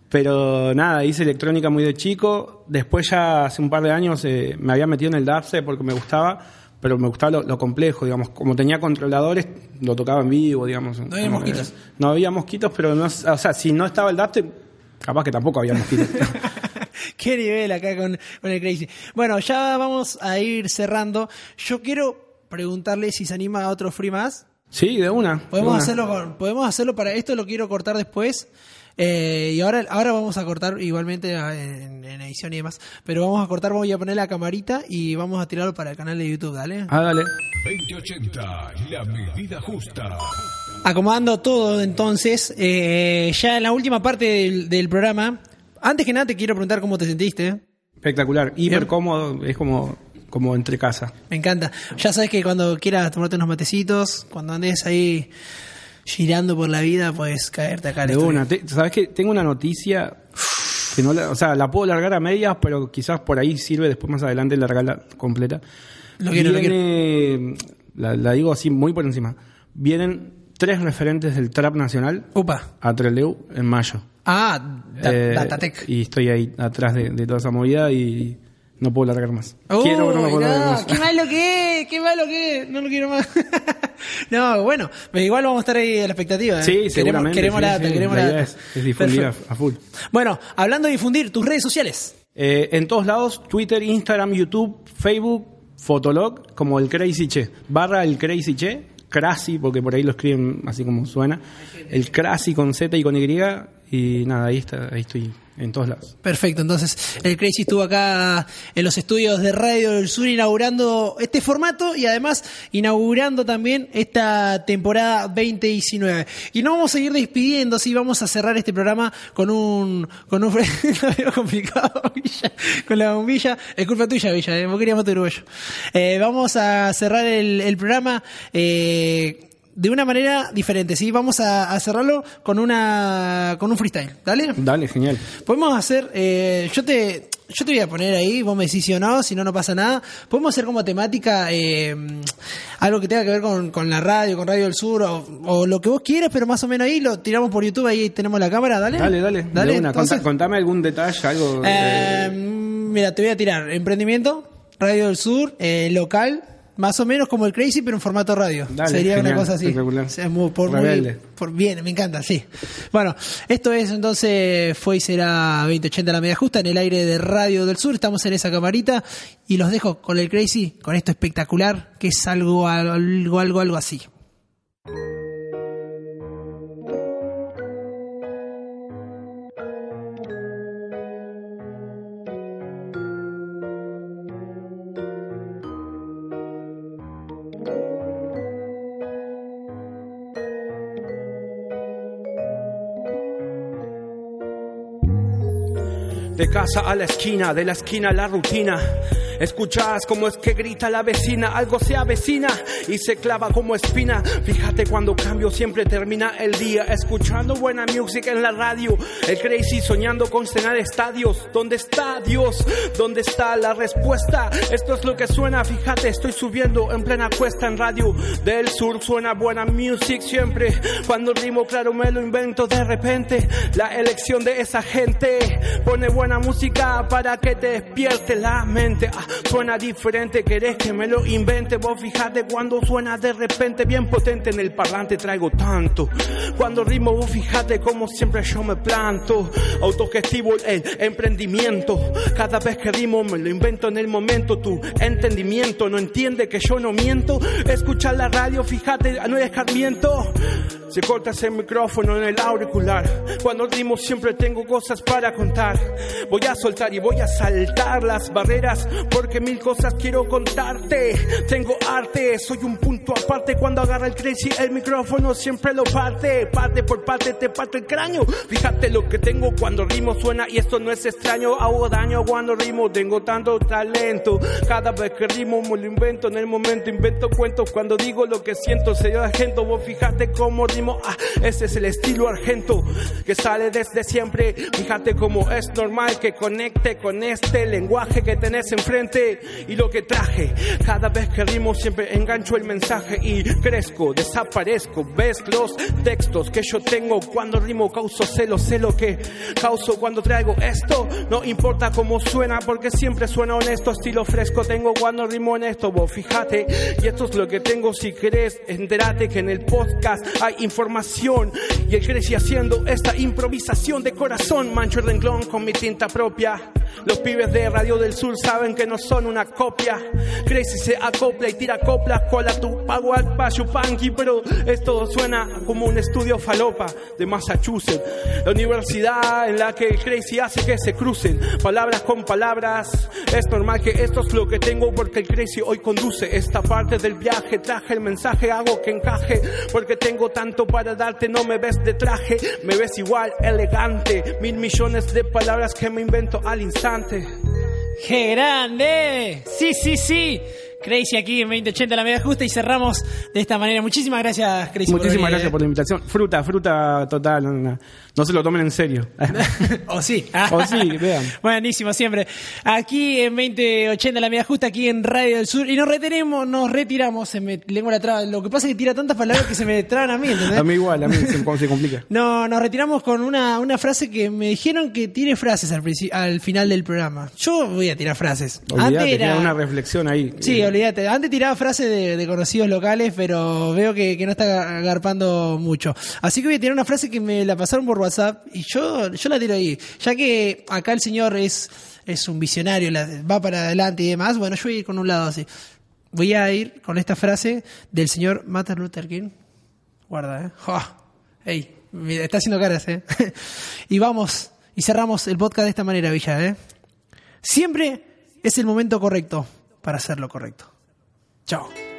Pero nada, hice electrónica muy de chico. Después ya hace un par de años eh, me había metido en el dubstep porque me gustaba, pero me gustaba lo, lo complejo, digamos. Como tenía controladores, lo tocaba en vivo, digamos. No había mosquitos. eh, no había mosquitos, pero no, o sea, si no estaba el dubstep, capaz que tampoco había mosquitos. Qué nivel acá con, con el Crazy. Bueno, ya vamos a ir cerrando. Yo quiero preguntarle si se anima a otro free más. sí, de una. de Podemos una. hacerlo con- podemos hacerlo para esto lo quiero cortar después. Eh, y ahora, ahora vamos a cortar igualmente eh, en, en edición y demás. Pero vamos a cortar, voy a poner la camarita y vamos a tirarlo para el canal de YouTube, dale. Ah, dale. 2080, la medida justa. Acomodando todo entonces, eh, ya en la última parte del, del programa, antes que nada te quiero preguntar cómo te sentiste. Espectacular. Hiper Bien. cómodo, es como, como entre casa. Me encanta. Ya sabes que cuando quieras tomarte unos matecitos, cuando andes ahí girando por la vida, puedes caerte acá De estudio. una. Te- ¿Sabes que Tengo una noticia que no la, o sea, la puedo largar a medias, pero quizás por ahí sirve después más adelante largarla completa. Lo quiero, lo Viene, La, la digo así muy por encima. Vienen tres referentes del trap nacional Upa. a Treleu en mayo. Ah, da- Eh, Datatec. Y estoy ahí atrás de, de toda esa movida y no puedo largar más. Quiero, pero no puedo largar más. qué malo que es, qué malo que es, no lo quiero más. no, bueno, pero igual vamos a estar ahí a la expectativa. ¿eh? Sí, queremos, seguramente. queremos sí, la data, sí. queremos La la idea data. es, es difundir a, full. Bueno, hablando de difundir, tus redes sociales. Eh, en todos lados, Twitter, Instagram, YouTube, Facebook, Fotolog, como el Crazy Che. Barra el Crazy Che, Crazy, porque por ahí lo escriben así como suena. El Crazy con Z y con Y. Y nada, ahí, está, ahí estoy en todos lados. Perfecto, entonces el Crazy estuvo acá en los estudios de Radio del Sur inaugurando este formato y además inaugurando también esta temporada 2019. Y no vamos a seguir despidiendo, sí, vamos a cerrar este programa con un con un lo complicado, Villa, con la bombilla. Es culpa tuya, Villa, eh, vos querías matar uruguayo. Eh, vamos a cerrar el, el programa. Eh, de una manera diferente, ¿sí? Vamos a, a cerrarlo con una con un freestyle, ¿dale? Dale, genial. Podemos hacer, eh, yo te yo te voy a poner ahí, vos me decís sí o no, si no, no pasa nada. Podemos hacer como temática eh, algo que tenga que ver con, con la radio, con Radio del Sur, o, o lo que vos quieras, pero más o menos ahí lo tiramos por YouTube, ahí tenemos la cámara, dale. Dale, dale. Dale, de una. entonces, Contá- contame algún detalle, algo. eh, eh, mira, te voy a tirar emprendimiento, Radio del Sur, eh, local. Más o menos como el Crazy, pero en formato radio. Dale, Sería una cosa así. espectacular. O sea, muy- por, muy- por bien, me encanta, sí. Bueno, esto es entonces, fue y será 2080 la media justa en el aire de Radio del Sur. Estamos en esa camarita y los dejo con el Crazy, con esto espectacular, que es algo, algo, algo, algo así. De casa a la esquina, de la esquina a la rutina. Escuchas cómo es que grita la vecina, algo se avecina y se clava como espina. Fíjate cuando cambio siempre termina el día escuchando buena música en la radio. El crazy soñando con cenar estadios. ¿Dónde está Dios? ¿Dónde está la respuesta? Esto es lo que suena, fíjate, estoy subiendo en plena cuesta en radio del sur. Suena buena music siempre. Cuando el ritmo claro me lo invento de repente. La elección de esa gente pone buena música para que te despierte la mente. Ah, suena diferente, querés que me lo invente. Vos fijate cuando suena de repente, bien potente en el parlante traigo tanto. Cuando rimo, vos fijate como siempre yo me planto. Autogestivo el emprendimiento. Cada vez que rimo me lo invento en el momento. Tu entendimiento no entiende que yo no miento. Escucha la radio, fíjate, no hay escarmiento. Se corta ese micrófono en el auricular. Cuando rimo siempre tengo cosas para contar. Voy a soltar y voy a saltar las barreras porque mil cosas quiero contarte. Tengo arte, soy un punto aparte. Cuando agarra el crazy el micrófono siempre lo parte. Parte por parte te parte el cráneo. Fíjate lo que tengo cuando rimo suena y esto no es extraño. Hago daño cuando rimo, tengo tanto talento. Cada vez que rimo me lo invento en el momento. Invento cuentos cuando digo lo que siento. Señor agento, vos fíjate cómo rimo. Ah, ese es el estilo argento que sale desde siempre. Fíjate cómo es normal que conecte con este lenguaje que tenés enfrente y lo que traje. Cada vez que rimo siempre engancho el mensaje y crezco, desaparezco. Ves los textos que yo tengo cuando rimo causo celo, sé lo que causo cuando traigo esto. No importa cómo suena porque siempre suena honesto, estilo fresco tengo cuando rimo honesto. Vos fíjate y esto es lo que tengo si querés enterate que en el podcast hay información y el crecí haciendo esta improvisación de corazón. Mancho el renglón con mi tinta propia. Los pibes de Radio del Sur saben que no son una copia. Crazy se acopla y tira coplas, cola tu Panky, pero esto suena como un estudio falopa de Massachusetts. La universidad en la que el Crazy hace que se crucen palabras con palabras. Es normal que esto es lo que tengo porque el Crazy hoy conduce esta parte del viaje. Traje el mensaje, hago que encaje porque tengo tanto para darte. No me ves de traje, me ves igual, elegante. Mil millones de palabras que me invento al instante. ¡Qué grande! Sí, sí, sí. Crazy aquí en 2080 la media justa y cerramos de esta manera. Muchísimas gracias, Crazy. Muchísimas por gracias por la invitación. Fruta, fruta total. No, no- no se lo tomen en serio. o sí. O sí, vean. Buenísimo, siempre. Aquí en 2080 la media justa, aquí en Radio del Sur. Y nos retenemos, nos retiramos. Se me lengua la traba. Lo que pasa es que tira tantas palabras que se me traban a mí, ¿entendés? A mí igual, a mí se, se complica. No, nos retiramos con una, una frase que me dijeron que tire frases al, al final del programa. Yo voy a tirar frases. Olvídate, Antes era- una reflexión ahí. Sí, Eh, olvídate. Antes tiraba frases de, de conocidos locales, pero veo que, que no está agarpando mucho. Así que voy a tirar una frase que me la pasaron por WhatsApp y yo, yo la tiro ahí. Ya que acá el señor es, es un visionario, va para adelante y demás, bueno, yo voy a ir con un lado así. Voy a ir con esta frase del señor Martin Luther King. Guarda, ¿eh? ¡Ja! ¡Ey! Está haciendo caras, ¿eh? y vamos, y cerramos el podcast de esta manera, Villa, ¿eh? Siempre es el momento correcto para hacer lo correcto. Chao.